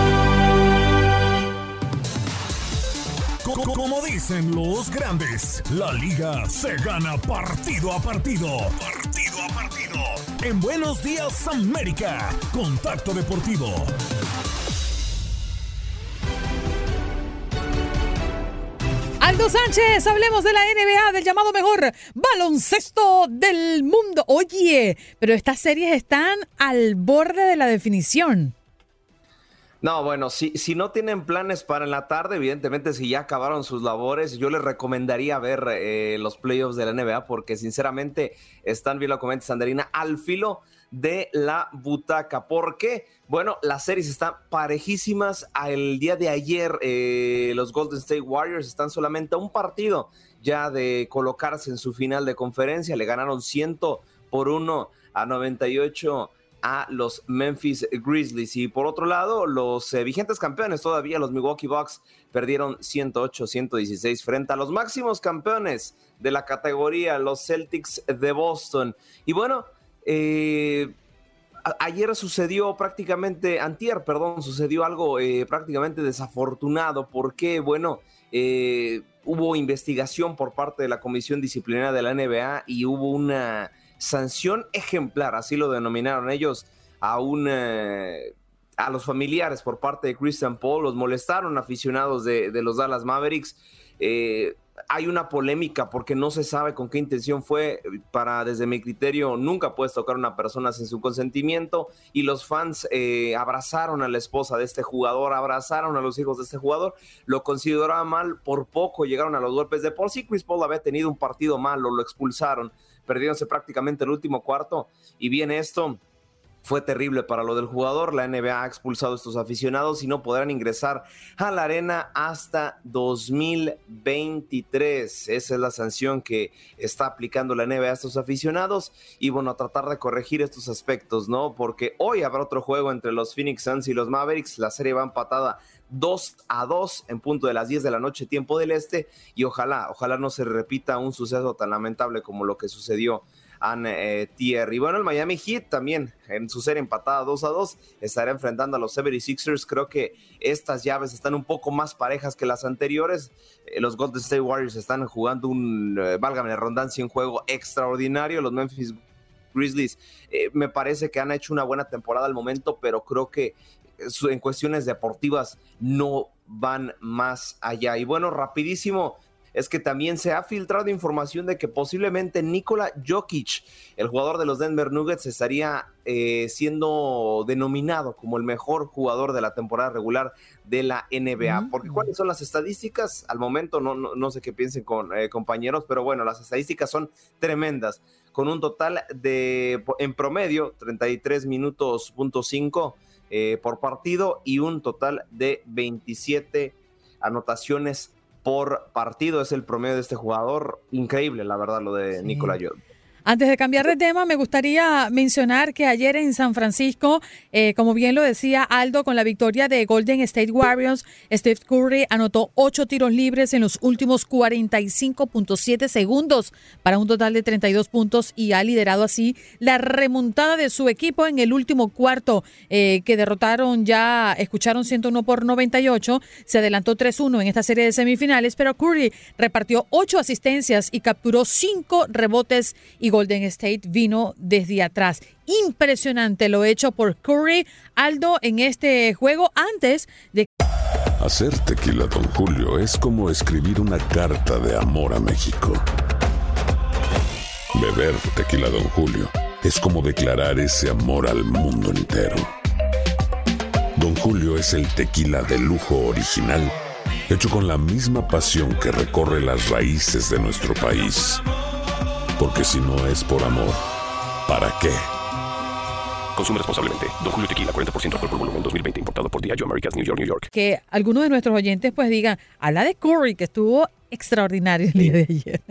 Dicen los grandes, la liga se gana partido a partido. Partido a partido. En Buenos Días América, Contacto Deportivo. Aldo Sánchez, hablemos de la NBA, del llamado mejor baloncesto del mundo. Oye, pero estas series están al borde de la definición. No, bueno, si, si no tienen planes para en la tarde, evidentemente si ya acabaron sus labores, yo les recomendaría ver eh, los playoffs de la NBA porque sinceramente están, bien lo comenta Sanderina, al filo de la butaca. Porque, bueno, las series están parejísimas. El día de ayer eh, los Golden State Warriors están solamente a un partido ya de colocarse en su final de conferencia. Le ganaron 100 por 1 a 98 a los Memphis Grizzlies. Y por otro lado, los eh, vigentes campeones todavía, los Milwaukee Bucks, perdieron 108-116 frente a los máximos campeones de la categoría, los Celtics de Boston. Y bueno, eh, ayer sucedió prácticamente, antier, perdón, sucedió algo eh, prácticamente desafortunado porque, bueno, hubo investigación por parte de la Comisión Disciplinaria de la NBA y hubo una sanción ejemplar, así lo denominaron ellos, a un... Eh, a los familiares por parte de Christian Paul, los molestaron aficionados de, los Dallas Mavericks. Eh, hay una polémica porque no se sabe con qué intención fue. Para, desde mi criterio, nunca puedes tocar a una persona sin su consentimiento. Y los fans eh, abrazaron a la esposa de este jugador, abrazaron a los hijos de este jugador. Lo consideraban mal, por poco llegaron a los golpes de por sí. Chris Paul había tenido un partido malo, lo expulsaron perdiéndose prácticamente el último cuarto. Y viene esto, fue terrible para lo del jugador. La NBA ha expulsado a estos aficionados y no podrán ingresar a la arena hasta 2023. Esa es la sanción que está aplicando la NBA a estos aficionados. Y bueno, a tratar de corregir estos aspectos, ¿no? Porque hoy habrá otro juego entre los Phoenix Suns y los Mavericks. La serie va empatada 2 a 2 en punto de las 10 de la noche, tiempo del este, y ojalá, ojalá no se repita un suceso tan lamentable como lo que sucedió a eh, Thierry. Bueno, el Miami Heat también en su serie empatada 2 a 2 estará enfrentando a los 76ers. Creo que estas llaves están un poco más parejas que las anteriores. Eh, los Golden State Warriors están jugando un, eh, válgame la redundancia, un juego extraordinario. Los Memphis Grizzlies me parece que han hecho una buena temporada al momento, pero creo que en cuestiones deportivas no van más allá. Y bueno, rapidísimo, es que también se ha filtrado información de que posiblemente Nikola Jokic, el jugador de los Denver Nuggets, estaría eh, siendo denominado como el mejor jugador de la temporada regular de la NBA. Porque cuáles son las estadísticas, al momento no, no, sé qué piensen con eh, compañeros, pero bueno, las estadísticas son tremendas, con un total de, en promedio, 33 minutos punto 5 eh, por partido y un total de 27 anotaciones por partido. Es el promedio de este jugador. Increíble, la verdad, lo de Nicolás Nicola antes de cambiar de tema, me gustaría mencionar que ayer en San Francisco, eh, como bien lo decía Aldo, con la victoria de Golden State Warriors, Steve Curry anotó ocho tiros libres en los últimos 45.7 segundos para un total de 32 puntos y ha liderado así la remontada de su equipo en el último cuarto, eh, que derrotaron ya, escucharon 101 por 98, se adelantó 3-1 en esta serie de semifinales, pero Curry repartió ocho asistencias y capturó cinco rebotes y Golden State vino desde atrás. Impresionante lo hecho por Curry Aldo en este juego antes de... Hacer tequila, don Julio, es como escribir una carta de amor a México. Beber tequila, don Julio, es como declarar ese amor al mundo entero. Don Julio es el tequila de lujo original, hecho con la misma pasión que recorre las raíces de nuestro país porque si no es por amor, ¿para qué? Consume responsablemente. Don Julio Tequila, 40% alcohol por volumen, 2020. Importado por Diageo Americas, New York, New York. Que algunos de nuestros oyentes pues digan, a la de Curry, que estuvo extraordinario el día de ayer.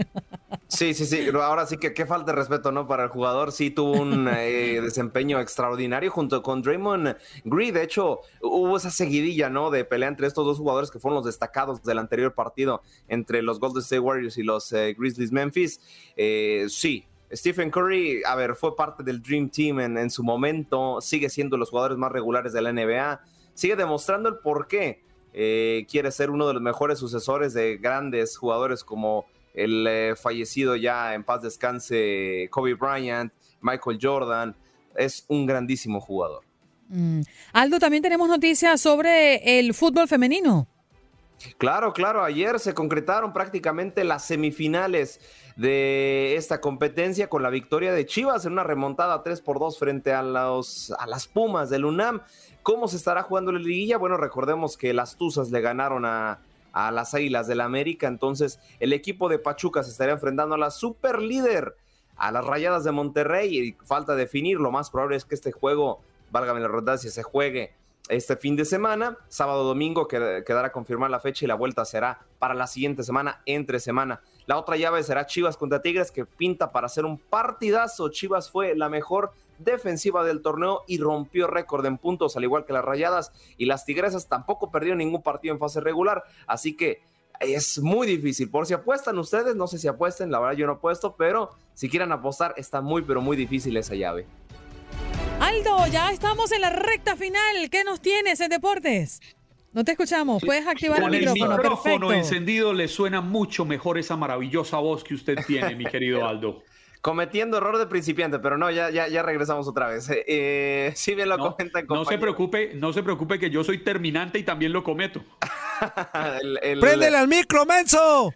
Sí, sí, sí. Ahora sí que qué falta de respeto, ¿no? Para el jugador. Sí tuvo un eh, desempeño extraordinario junto con Draymond Green. De hecho, hubo esa seguidilla, ¿no? De pelea entre estos dos jugadores que fueron los destacados del anterior partido entre los Golden State Warriors y los eh, Grizzlies Memphis. Eh, sí, Stephen Curry, a ver, fue parte del Dream Team en, en, su momento, sigue siendo los jugadores más regulares de la NBA, sigue demostrando el por qué quiere ser uno de los mejores sucesores de grandes jugadores como el eh, fallecido ya en paz descanse Kobe Bryant, Michael Jordan, es un grandísimo jugador. Mm. Aldo, también tenemos noticias sobre el fútbol femenino. Claro, claro, ayer se concretaron prácticamente las semifinales de esta competencia con la victoria de Chivas en una remontada 3 por 2 frente a, los, a las Pumas del UNAM. ¿Cómo se estará jugando la liguilla? Bueno, recordemos que las Tuzas le ganaron a, a las Águilas del la América. Entonces, el equipo de Pachuca se estaría enfrentando a la super líder, a las Rayadas de Monterrey. Y falta definir, lo más probable es que este juego, válgame la redundancia, se juegue este fin de semana, sábado domingo quedará confirmar la fecha y la vuelta será para la siguiente semana, entre semana. La otra llave será Chivas contra Tigres que pinta para hacer un partidazo. Chivas fue la mejor defensiva del torneo y rompió récord en puntos, al igual que las Rayadas y las Tigresas tampoco perdieron ningún partido en fase regular, así que es muy difícil. Por si apuestan ustedes, no sé si apuesten, la verdad yo no apuesto, pero si quieren apostar está muy pero muy difícil esa llave. Aldo, ya estamos en la recta final. ¿Qué nos tienes en deportes? No te escuchamos. Puedes activar el micrófono. El micrófono encendido le suena mucho mejor esa maravillosa voz que usted tiene, mi querido Aldo. Cometiendo error de principiante, pero no, ya, ya, ya regresamos otra vez. Eh, eh sí, bien lo no, comentan. No se preocupe, no se preocupe que yo soy terminante y también lo cometo. el, ¡Préndele al micro, menso!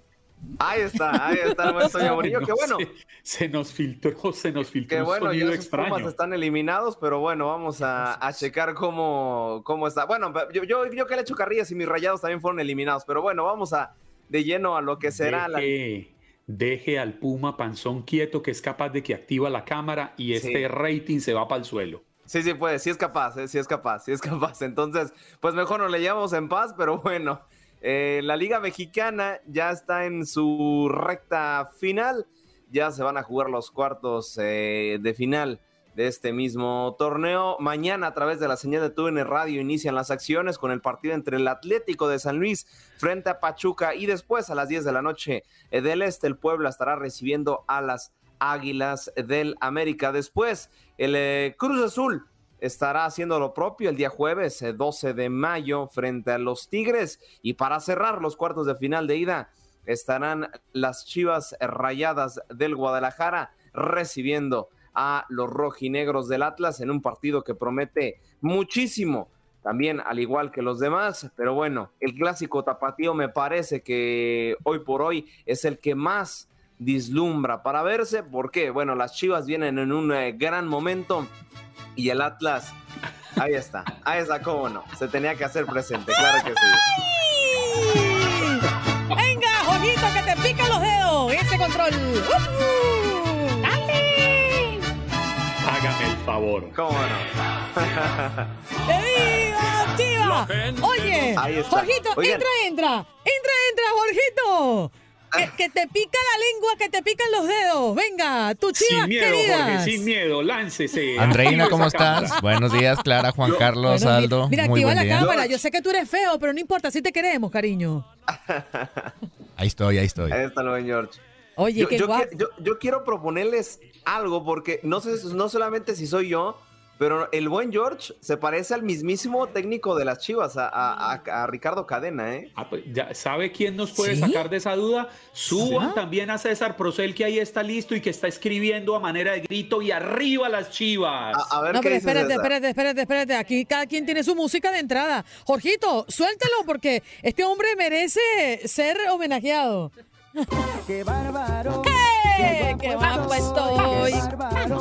Ahí está, ahí está el maestro Yamorillo, que bueno. Se, nos filtró, se nos filtró. Que bueno, ya sus extraño. están eliminados, pero bueno, vamos a, a checar cómo, cómo está. Bueno, yo, yo, yo que le he hecho carrillas y mis rayados también fueron eliminados, pero bueno, vamos a de lleno a lo que será deje, la. Deje al Puma Panzón quieto, que es capaz de que activa la cámara y este rating se va para el suelo. Sí, sí, puede, sí es capaz, ¿eh? sí es capaz, sí es capaz. Entonces, pues mejor nos le llevamos en paz, pero bueno. Eh, la Liga Mexicana ya está en su recta final. Ya se van a jugar los cuartos eh, de final de este mismo torneo. Mañana a través de la señal de TUN Radio inician las acciones con el partido entre el Atlético de San Luis frente a Pachuca y después a las 10 de la noche eh, del Este el Puebla estará recibiendo a las Águilas del América. Después el Cruz Azul estará haciendo lo propio el día jueves 12 eh, de mayo frente a los Tigres. Y para cerrar los cuartos de final de ida estarán las Chivas Rayadas del Guadalajara recibiendo a los rojinegros del Atlas en un partido que promete muchísimo también al igual que los demás, pero bueno, el clásico tapatío me parece que hoy por hoy es el que más dislumbra para verse, porque bueno, las Chivas vienen en un eh, gran momento y el Atlas, ahí está, ahí está, cómo no, se tenía que hacer presente, claro que sí. Venga, Jorgito, que te pica los dedos, ese control. ¡Uh! Favor. ¿Cómo no? ¡Te digo, Chiva! Oye. Jorgito, Oigan. entra, entra. Entra, entra, Jorgito. Que, que te pica la lengua, que te pican los dedos. Venga, tu chivas Sin miedo, queridas. Jorge, sin miedo, láncese. Andreina, ¿cómo cámara. estás? Buenos días, Clara, Juan Carlos, Bueno, Aldo. Mira, Muy activa buen la día. cámara. Yo sé que tú eres feo, pero no importa, sí te queremos, cariño. Ahí estoy, ahí estoy. Ahí está el buen George. Oye, yo, qué yo guapo. qui- yo- yo quiero proponerles algo porque no sé, no solamente si soy yo, pero el buen George se parece al mismísimo técnico de las Chivas, a, a- a- a Ricardo Cadena, ¿eh? Ah, pues, ya ¿Sabe quién nos puede ¿Sí? sacar de esa duda? Suban ¿Sí? también a César Procel, que ahí está listo y que está escribiendo a manera de grito y arriba las chivas. A, a ver No, qué pero dice espérate, César. espérate, espérate, espérate. Aquí cada quien tiene su música de entrada. Jorgito, suéltalo porque este hombre merece ser homenajeado. ¡Qué bárbaro! ¡Qué, qué guapo estoy!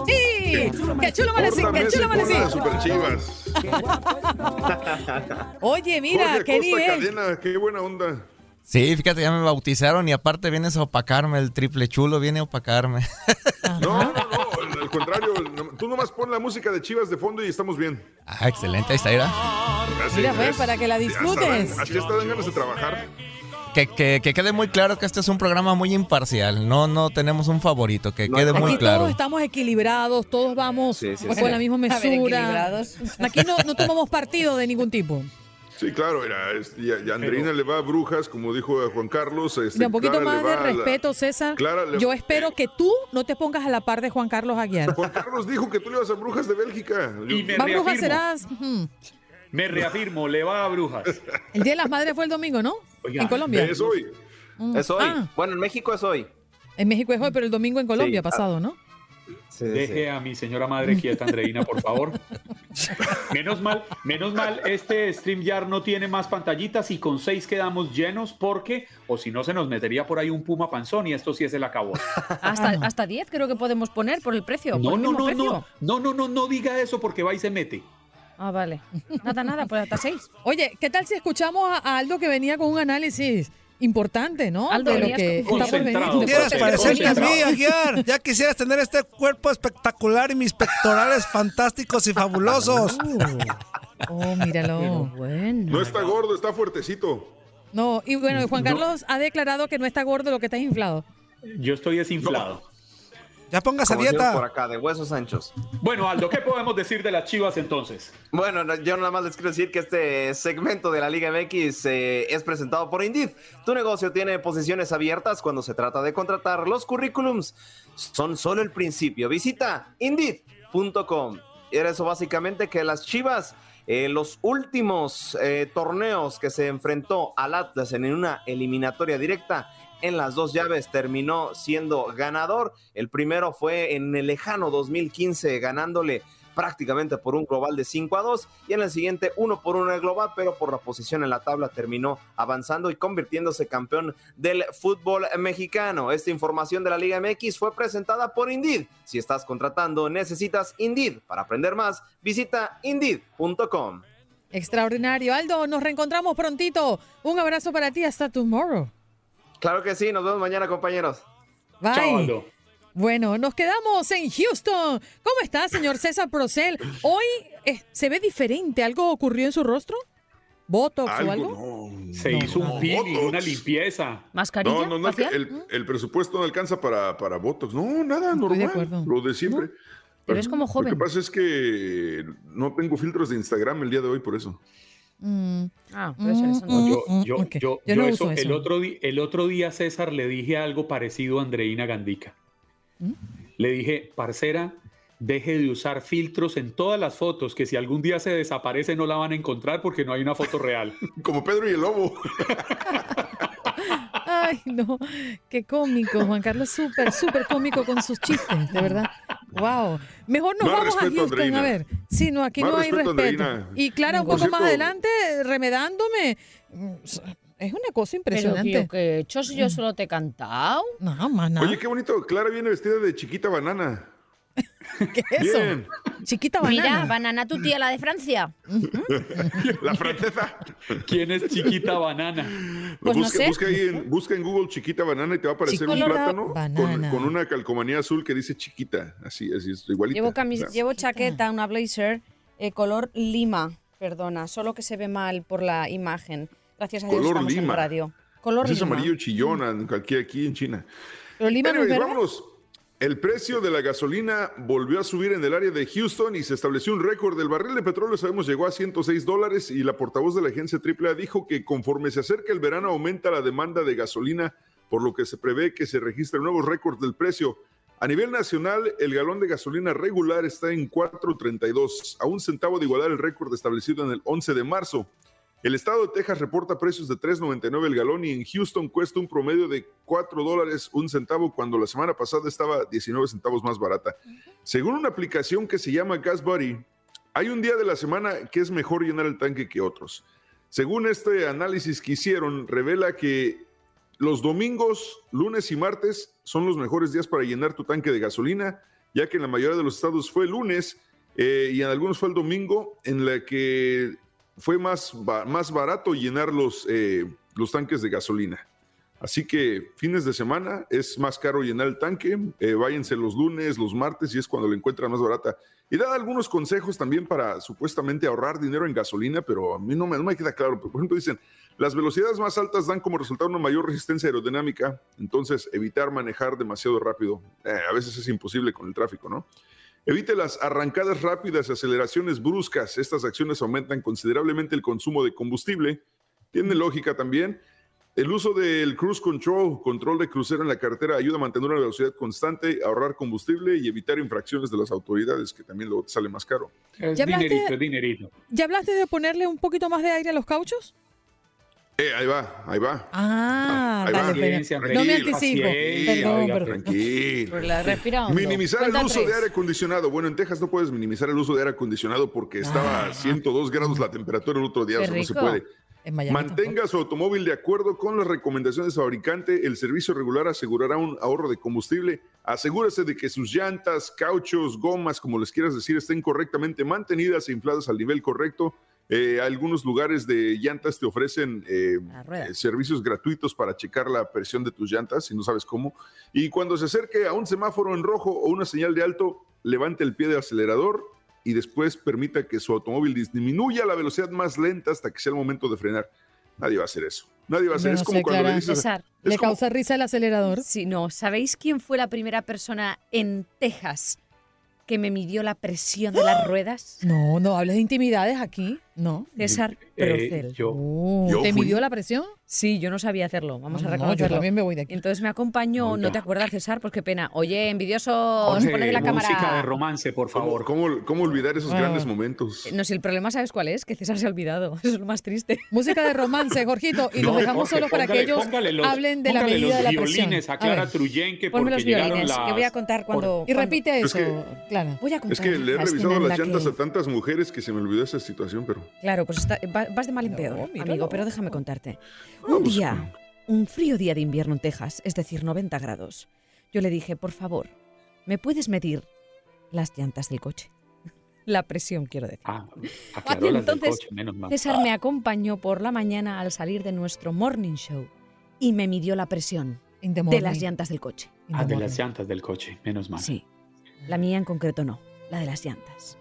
¡Sí! ¡Qué chulo amanecí! ¡Qué chulo amanecí! Super Chivas. Oye, mira, Jorge qué Costa nivel. Cadena, qué buena onda. Sí, fíjate, ya me bautizaron y aparte vienes a opacarme, el triple chulo viene a opacarme. No, no, no, al contrario, no- tú nomás pon la música de Chivas de fondo y estamos bien. Ah, excelente, ahí está, mira. Así Mira, pues, es. para que la disfrutes. Así está, dan ganas de trabajar. Que, que, que quede muy claro que este es un programa muy imparcial. No, no tenemos un favorito, que No, quede muy Aquí claro. todos estamos equilibrados, todos vamos Sí, sí, con sí. la misma A ver, mesura. Aquí no, no tomamos partido de ningún tipo. Sí, claro, este, y a, Andreina le va a Brujas, como dijo Juan Carlos. Este, Mira, un poquito Clara más de la- respeto, César. Clara le- Yo espero que tú no te pongas a la par de Juan Carlos Aguiar. Juan Carlos dijo que tú le ibas a Brujas de Bélgica. Y me Va Brujas reafirmo, serás. me reafirmo, le va a Brujas. El Día de las Madres fue el domingo, ¿no? Oiga, en Colombia. Es hoy. Mm. Es hoy. Ah, Bueno, en México es hoy. en México es hoy, pero el domingo en Colombia Sí, pasado, ¿no? Sí, sí, Deje a mi señora madre quieta, Andreina, por favor. Menos mal, menos mal, este StreamYard no tiene más pantallitas y con seis quedamos llenos porque, o si no, se nos metería por ahí un puma panzón y esto sí es el acabó. Hasta, Ah, no. hasta 10 creo que podemos poner por el precio. por No, el no, no, precio. no, no, no, no, no diga eso porque va y se mete. Ah, vale. Nada, nada, pues hasta 6. Oye, ¿qué tal si escuchamos a- Aldo que venía con un análisis importante, ¿no? Aldo, de lo que está por venir. Concentrado. parecerte a mí. Aguiar. Ya quisieras tener este cuerpo espectacular y mis pectorales fantásticos y fabulosos. Oh, míralo. Bueno. No está gordo, está fuertecito. No, y bueno, Juan No. Carlos ha declarado que no está gordo, lo que está inflado. Yo estoy desinflado. Ya póngase a decimos por dieta. acá, de huesos anchos. Bueno, Aldo, ¿qué podemos decir de las chivas entonces? Bueno, no, yo nada más les quiero decir que este segmento de la Liga MX eh, es presentado por Indeed. Tu negocio tiene posiciones abiertas cuando se trata de contratar. Los currículums son solo el principio. Visita Indeed.com. Era eso básicamente que las Chivas, eh, los últimos eh, torneos que se enfrentó al Atlas en una eliminatoria directa, en las dos llaves terminó siendo ganador. El primero fue en el lejano 2015, ganándole prácticamente por un global de 5 a 2 y en el siguiente 1 por 1 el global, pero por la posición en la tabla terminó avanzando y convirtiéndose campeón del fútbol mexicano. Esta información de la Liga MX fue presentada por Indeed. Si estás contratando, necesitas Indeed. Para aprender más, visita indeed.com. Extraordinario. Aldo, nos reencontramos prontito. Un abrazo para ti. Hasta tomorrow. Claro que sí, nos vemos mañana compañeros. Bye. Chao. Bueno, nos quedamos en Houston. ¿Cómo está, señor César Procel? Hoy eh, se ve diferente. ¿Algo ocurrió en su rostro? ¿Botox o algo? No. Se No, hizo un peeling, una limpieza. ¿Mascarilla? No, no, no, facial? el, el presupuesto no alcanza para, para Botox. No, nada, Estoy de normal. acuerdo. Lo de siempre. Te ves como Lo joven. que pasa es que no tengo filtros de Instagram el día de hoy, por eso. Mm, Ah, eso. Mm, no. Yo, Mm, yo, yo, Yo no yo uso eso, El, otro el otro día, César, le dije algo parecido a Andreina Gandica. ¿Mm? Le dije, parcera, deje de usar filtros en todas las fotos, que si algún día se desaparece no la van a encontrar porque no hay una foto real. Como Pedro y el Lobo. Ay, no. Qué cómico. Juan Carlos súper, súper cómico con sus chistes, de verdad. Wow. Mejor nos Más vamos a respeto, Houston, Andreina. a ver. Sí, no, aquí Más no hay respeto. Y Clara, un Por poco más adelante, remedándome. Es una cosa Pero impresionante. tío, que he hecho si yo solo te he cantado. No, más nada. Oye, qué bonito. Clara viene vestida de chiquita banana. ¿Qué es eso? Bien. Chiquita banana. Mira, banana tu tía, la de Francia. La francesa. ¿Quién es chiquita banana? Pues no busca, sé. busca ahí en, busca en Google chiquita banana y te va a aparecer un Chicolora plátano con, banana. con una calcomanía azul que dice chiquita. Así, así es igualita. Llevo, camis- Claro. llevo chaqueta, una blazer, eh, color lima. Perdona, solo que se ve mal por la imagen. Gracias a Dios Color estamos en lima. radio. Color Ese es lima. amarillo chillona, aquí, aquí en China. Pero Lima no es Anyways, verde. vámonos. El precio de la gasolina volvió a subir en el área de Houston y se estableció un récord. El barril de petróleo, sabemos, llegó a 106 dólares y la portavoz de la agencia AAA dijo que conforme se acerca el verano aumenta la demanda de gasolina, por lo que se prevé que se registren nuevos récords del precio. A nivel nacional, el galón de gasolina regular está en 4.32, a un centavo de igualar el récord establecido en el 11 de marzo. El estado de Texas reporta precios de 3.99 el galón y en Houston cuesta un promedio de 4 dólares un centavo cuando la semana pasada estaba 19 centavos más barata. Según una aplicación que se llama Gas Buddy, hay un día de la semana que es mejor llenar el tanque que otros. Según este análisis que hicieron, revela que los domingos, lunes y martes son los mejores días para llenar tu tanque de gasolina, ya que en la mayoría de los estados fue el lunes eh, y en algunos fue el domingo, en la que fue más, más barato llenar los, eh, los tanques de gasolina. Así que fines de semana es más caro llenar el tanque, eh, los lunes, los martes y es cuando lo encuentran más barata. Y da algunos consejos también para supuestamente ahorrar dinero en gasolina, pero a mí no me, no me queda claro. Por ejemplo, dicen, las velocidades más altas dan como resultado una mayor resistencia aerodinámica, entonces evitar manejar demasiado rápido. Eh, a veces es imposible con el tráfico, ¿no? Evite las arrancadas rápidas y aceleraciones bruscas. Estas acciones aumentan considerablemente el consumo de combustible. Tiene lógica también. El uso del cruise control, control de crucero en la carretera, ayuda a mantener una velocidad constante, ahorrar combustible y evitar infracciones de las autoridades, que también luego te sale más caro. Es ¿Ya hablaste- dinerito, es dinerito. ¿Ya hablaste de ponerle un poquito más de aire a los cauchos? Eh, ahí va, ahí va. Ah, Ahí va. Paciencia, pero- no me anticipo. Perdón, perdón. Tranquilo. Minimizar el uso de aire acondicionado. Bueno, en Texas no puedes minimizar el uso de aire acondicionado porque estaba a 102 grados la temperatura el otro día, o sea, no se puede. Mantenga su automóvil de acuerdo con las recomendaciones del fabricante. El servicio regular asegurará un ahorro de combustible. Asegúrese de que sus llantas, cauchos, gomas, como les quieras decir, estén correctamente mantenidas e infladas al nivel correcto. Eh, algunos lugares de llantas te ofrecen eh, eh, servicios gratuitos para checar la presión de tus llantas, si no sabes cómo. Y cuando se acerque a un semáforo en rojo o una señal de alto, levante el pie del acelerador y después permita que su automóvil disminuya la velocidad más lenta hasta que sea el momento de frenar. Nadie va a hacer eso. Nadie va a hacer. no es como sé, cuando Clara. le dices. ¿Le como- causa risa el acelerador? Sí, no. ¿Sabéis quién fue la primera persona en Texas que me midió la presión de las ruedas? No, no hables de intimidades aquí. No. César Eh, Procel. yo, Oh, Yo ¿Te fui. midió la presión? Sí, yo no sabía hacerlo. Vamos a No, reconocerlo. yo también me voy de aquí. Entonces me acompañó, ¿no te acuerdas, César? Pues qué pena. Oye, envidioso, de la cámara. música de romance, por ¿Cómo, favor. cómo, cómo olvidar esos Ah. grandes momentos? No, si el problema, ¿sabes cuál es? Que César se ha olvidado. Eso es lo más triste. Música de romance, Jorgito, y No, los dejamos Jorge, solo para que póngale- ellos póngale los- hablen de la medida de la los presión. violines a A Clara ver, Truyen que Ponme porque los llegaron violines, las... que voy a contar cuando... Y repite Es eso, que- Clara. Voy a contar Es que le he revisado las la llantas que- a tantas mujeres que se me olvidó esa situación, pero. Claro, pues está- va- vas de mal en No, peor, míralo. amigo, pero déjame contarte. No, Un día, un frío día de invierno en Texas, es decir, 90 grados, yo le dije, por favor, ¿me puedes medir las llantas del coche? La presión, quiero decir. Ah, del entonces, coche, menos mal. César me acompañó por la mañana al salir de nuestro morning show y me midió la presión de las llantas del coche. Ah, the de las llantas del coche, menos mal. Sí, la mía en concreto no, la de las llantas.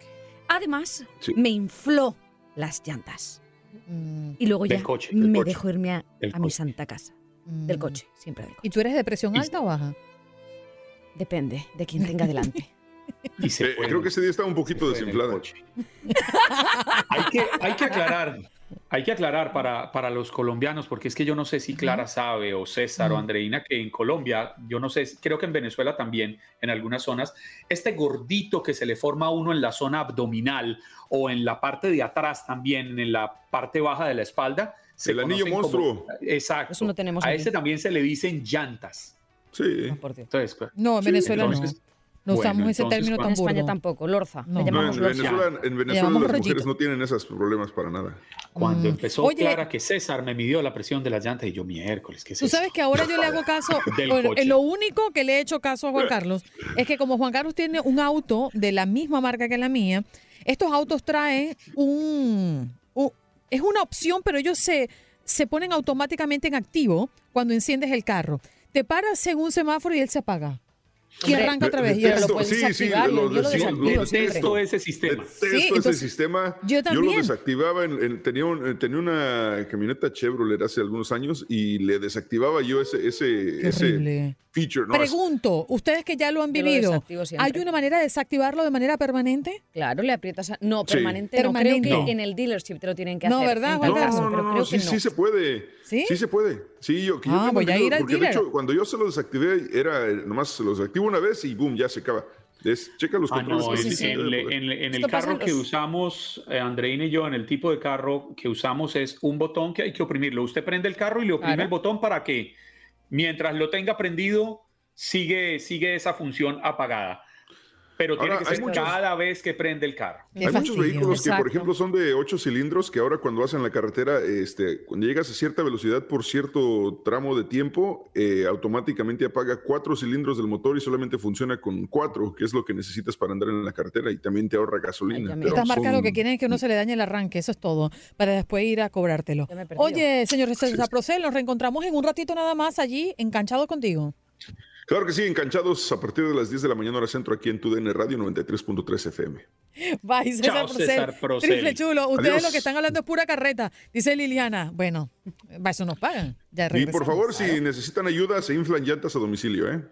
Además, Sí. me infló las llantas. Mm, Y luego Del ya coche, del me coche. dejó irme a, mi santa casa. mm. Del coche, siempre del coche. ¿Y tú eres de presión Y- alta o baja? Depende de quién tenga delante. Y se Eh, creo que ese día estaba un poquito desinflada. coche. hay, que, hay que aclarar, hay que aclarar para, para los colombianos, porque es que yo no sé si Clara sabe o César o. Andreina, que en Colombia, yo no sé, creo que en Venezuela también, en algunas zonas, este gordito que se le forma a uno en la zona abdominal o en la parte de atrás también, en la parte baja de la espalda. se El anillo como- monstruo. exacto. Eso no tenemos a aquí. ese también se le dicen llantas. Sí. Dios. Entonces, pues, No, en Sí, Venezuela entonces, No Bueno, usamos ese término tan En España tampoco, lorza. No. Le No, llamamos en lorza. Venezuela, en Venezuela llamamos las rollito. mujeres no tienen esos problemas para nada. Cuando Mm. empezó Oye- Clara que César me midió la presión de las llantas y yo miércoles, ¿qué es Tú eso? sabes que ahora yo le hago caso, bueno, en lo único que le he hecho caso a Juan Carlos es que como Juan Carlos tiene un auto de la misma marca que la mía, estos autos traen un, un- es una opción, pero ellos se, se ponen automáticamente en activo cuando enciendes el carro. Te paras en un semáforo y él se apaga. Y arranca otra De- vez. arranca. lo puedes sí, sí, lo- yo lo lo- lo. Detesto ese sistema. Detesto Sí, ese entonces, sistema. yo lo también. desactivaba. En, en- tenía, un- tenía una camioneta Chevrolet hace algunos años y le desactivaba yo ese, ese, Qué ese horrible. Feature. ¿no? Es- Pregunto, ustedes que ya lo han Yo lo vivido. ¿hay una manera de desactivarlo de manera permanente? Claro, le aprietas a... No, Sí. permanente, Permanente. no. Creo No. que en el dealership te lo tienen que No, hacer. ¿verdad, no, pero no, no, sí, no. sí se puede. ¿Sí? se puede. Sí, yo, que yo Ah, tengo voy a ir al porque de hecho, cuando yo se lo desactivé, era eh, nomás se lo desactivo una vez y boom, ya se acaba. Es, checa los Ah, controles. no, en, sí en- en- en el carro que usamos, eh, Andreina y yo, en el tipo de carro que usamos es un botón que hay que oprimirlo. Usted prende el carro y le oprime Claro. el botón para que mientras lo tenga prendido, sigue, sigue esa función apagada. Pero tiene Ahora, que hay ser muchos- cada vez que prende el carro. Hay muchos fastidio. vehículos que, por Exacto. ejemplo, son de 8 cilindros que ahora cuando vas en la carretera, este, cuando llegas a cierta velocidad por cierto tramo de tiempo, eh, automáticamente apaga cuatro cilindros del motor y solamente funciona con cuatro, que es lo que necesitas para andar en la carretera y también te ahorra gasolina. Estas marcas lo son- que quieren es que uno se le dañe el arranque, eso es todo, para después ir a cobrártelo. Oye, señor César Procel, nos reencontramos en un ratito nada más allí, enganchados contigo. Claro que sí, enganchados a partir de las 10 de la mañana hora centro aquí en tu DN Radio 93.3 FM. Bye, César Chao, Procel. César Procel. Triple chulo. Ustedes Adiós. lo que están hablando es pura carreta, dice Liliana. Bueno, eso nos pagan. Ya Y por favor, si necesitan ayuda, se inflan llantas a domicilio, ¿eh?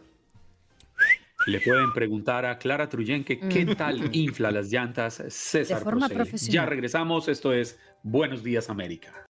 Le pueden preguntar a Clara Truyenque qué tal infla las llantas César De forma Procel. profesional. Ya regresamos, esto es Buenos Días América.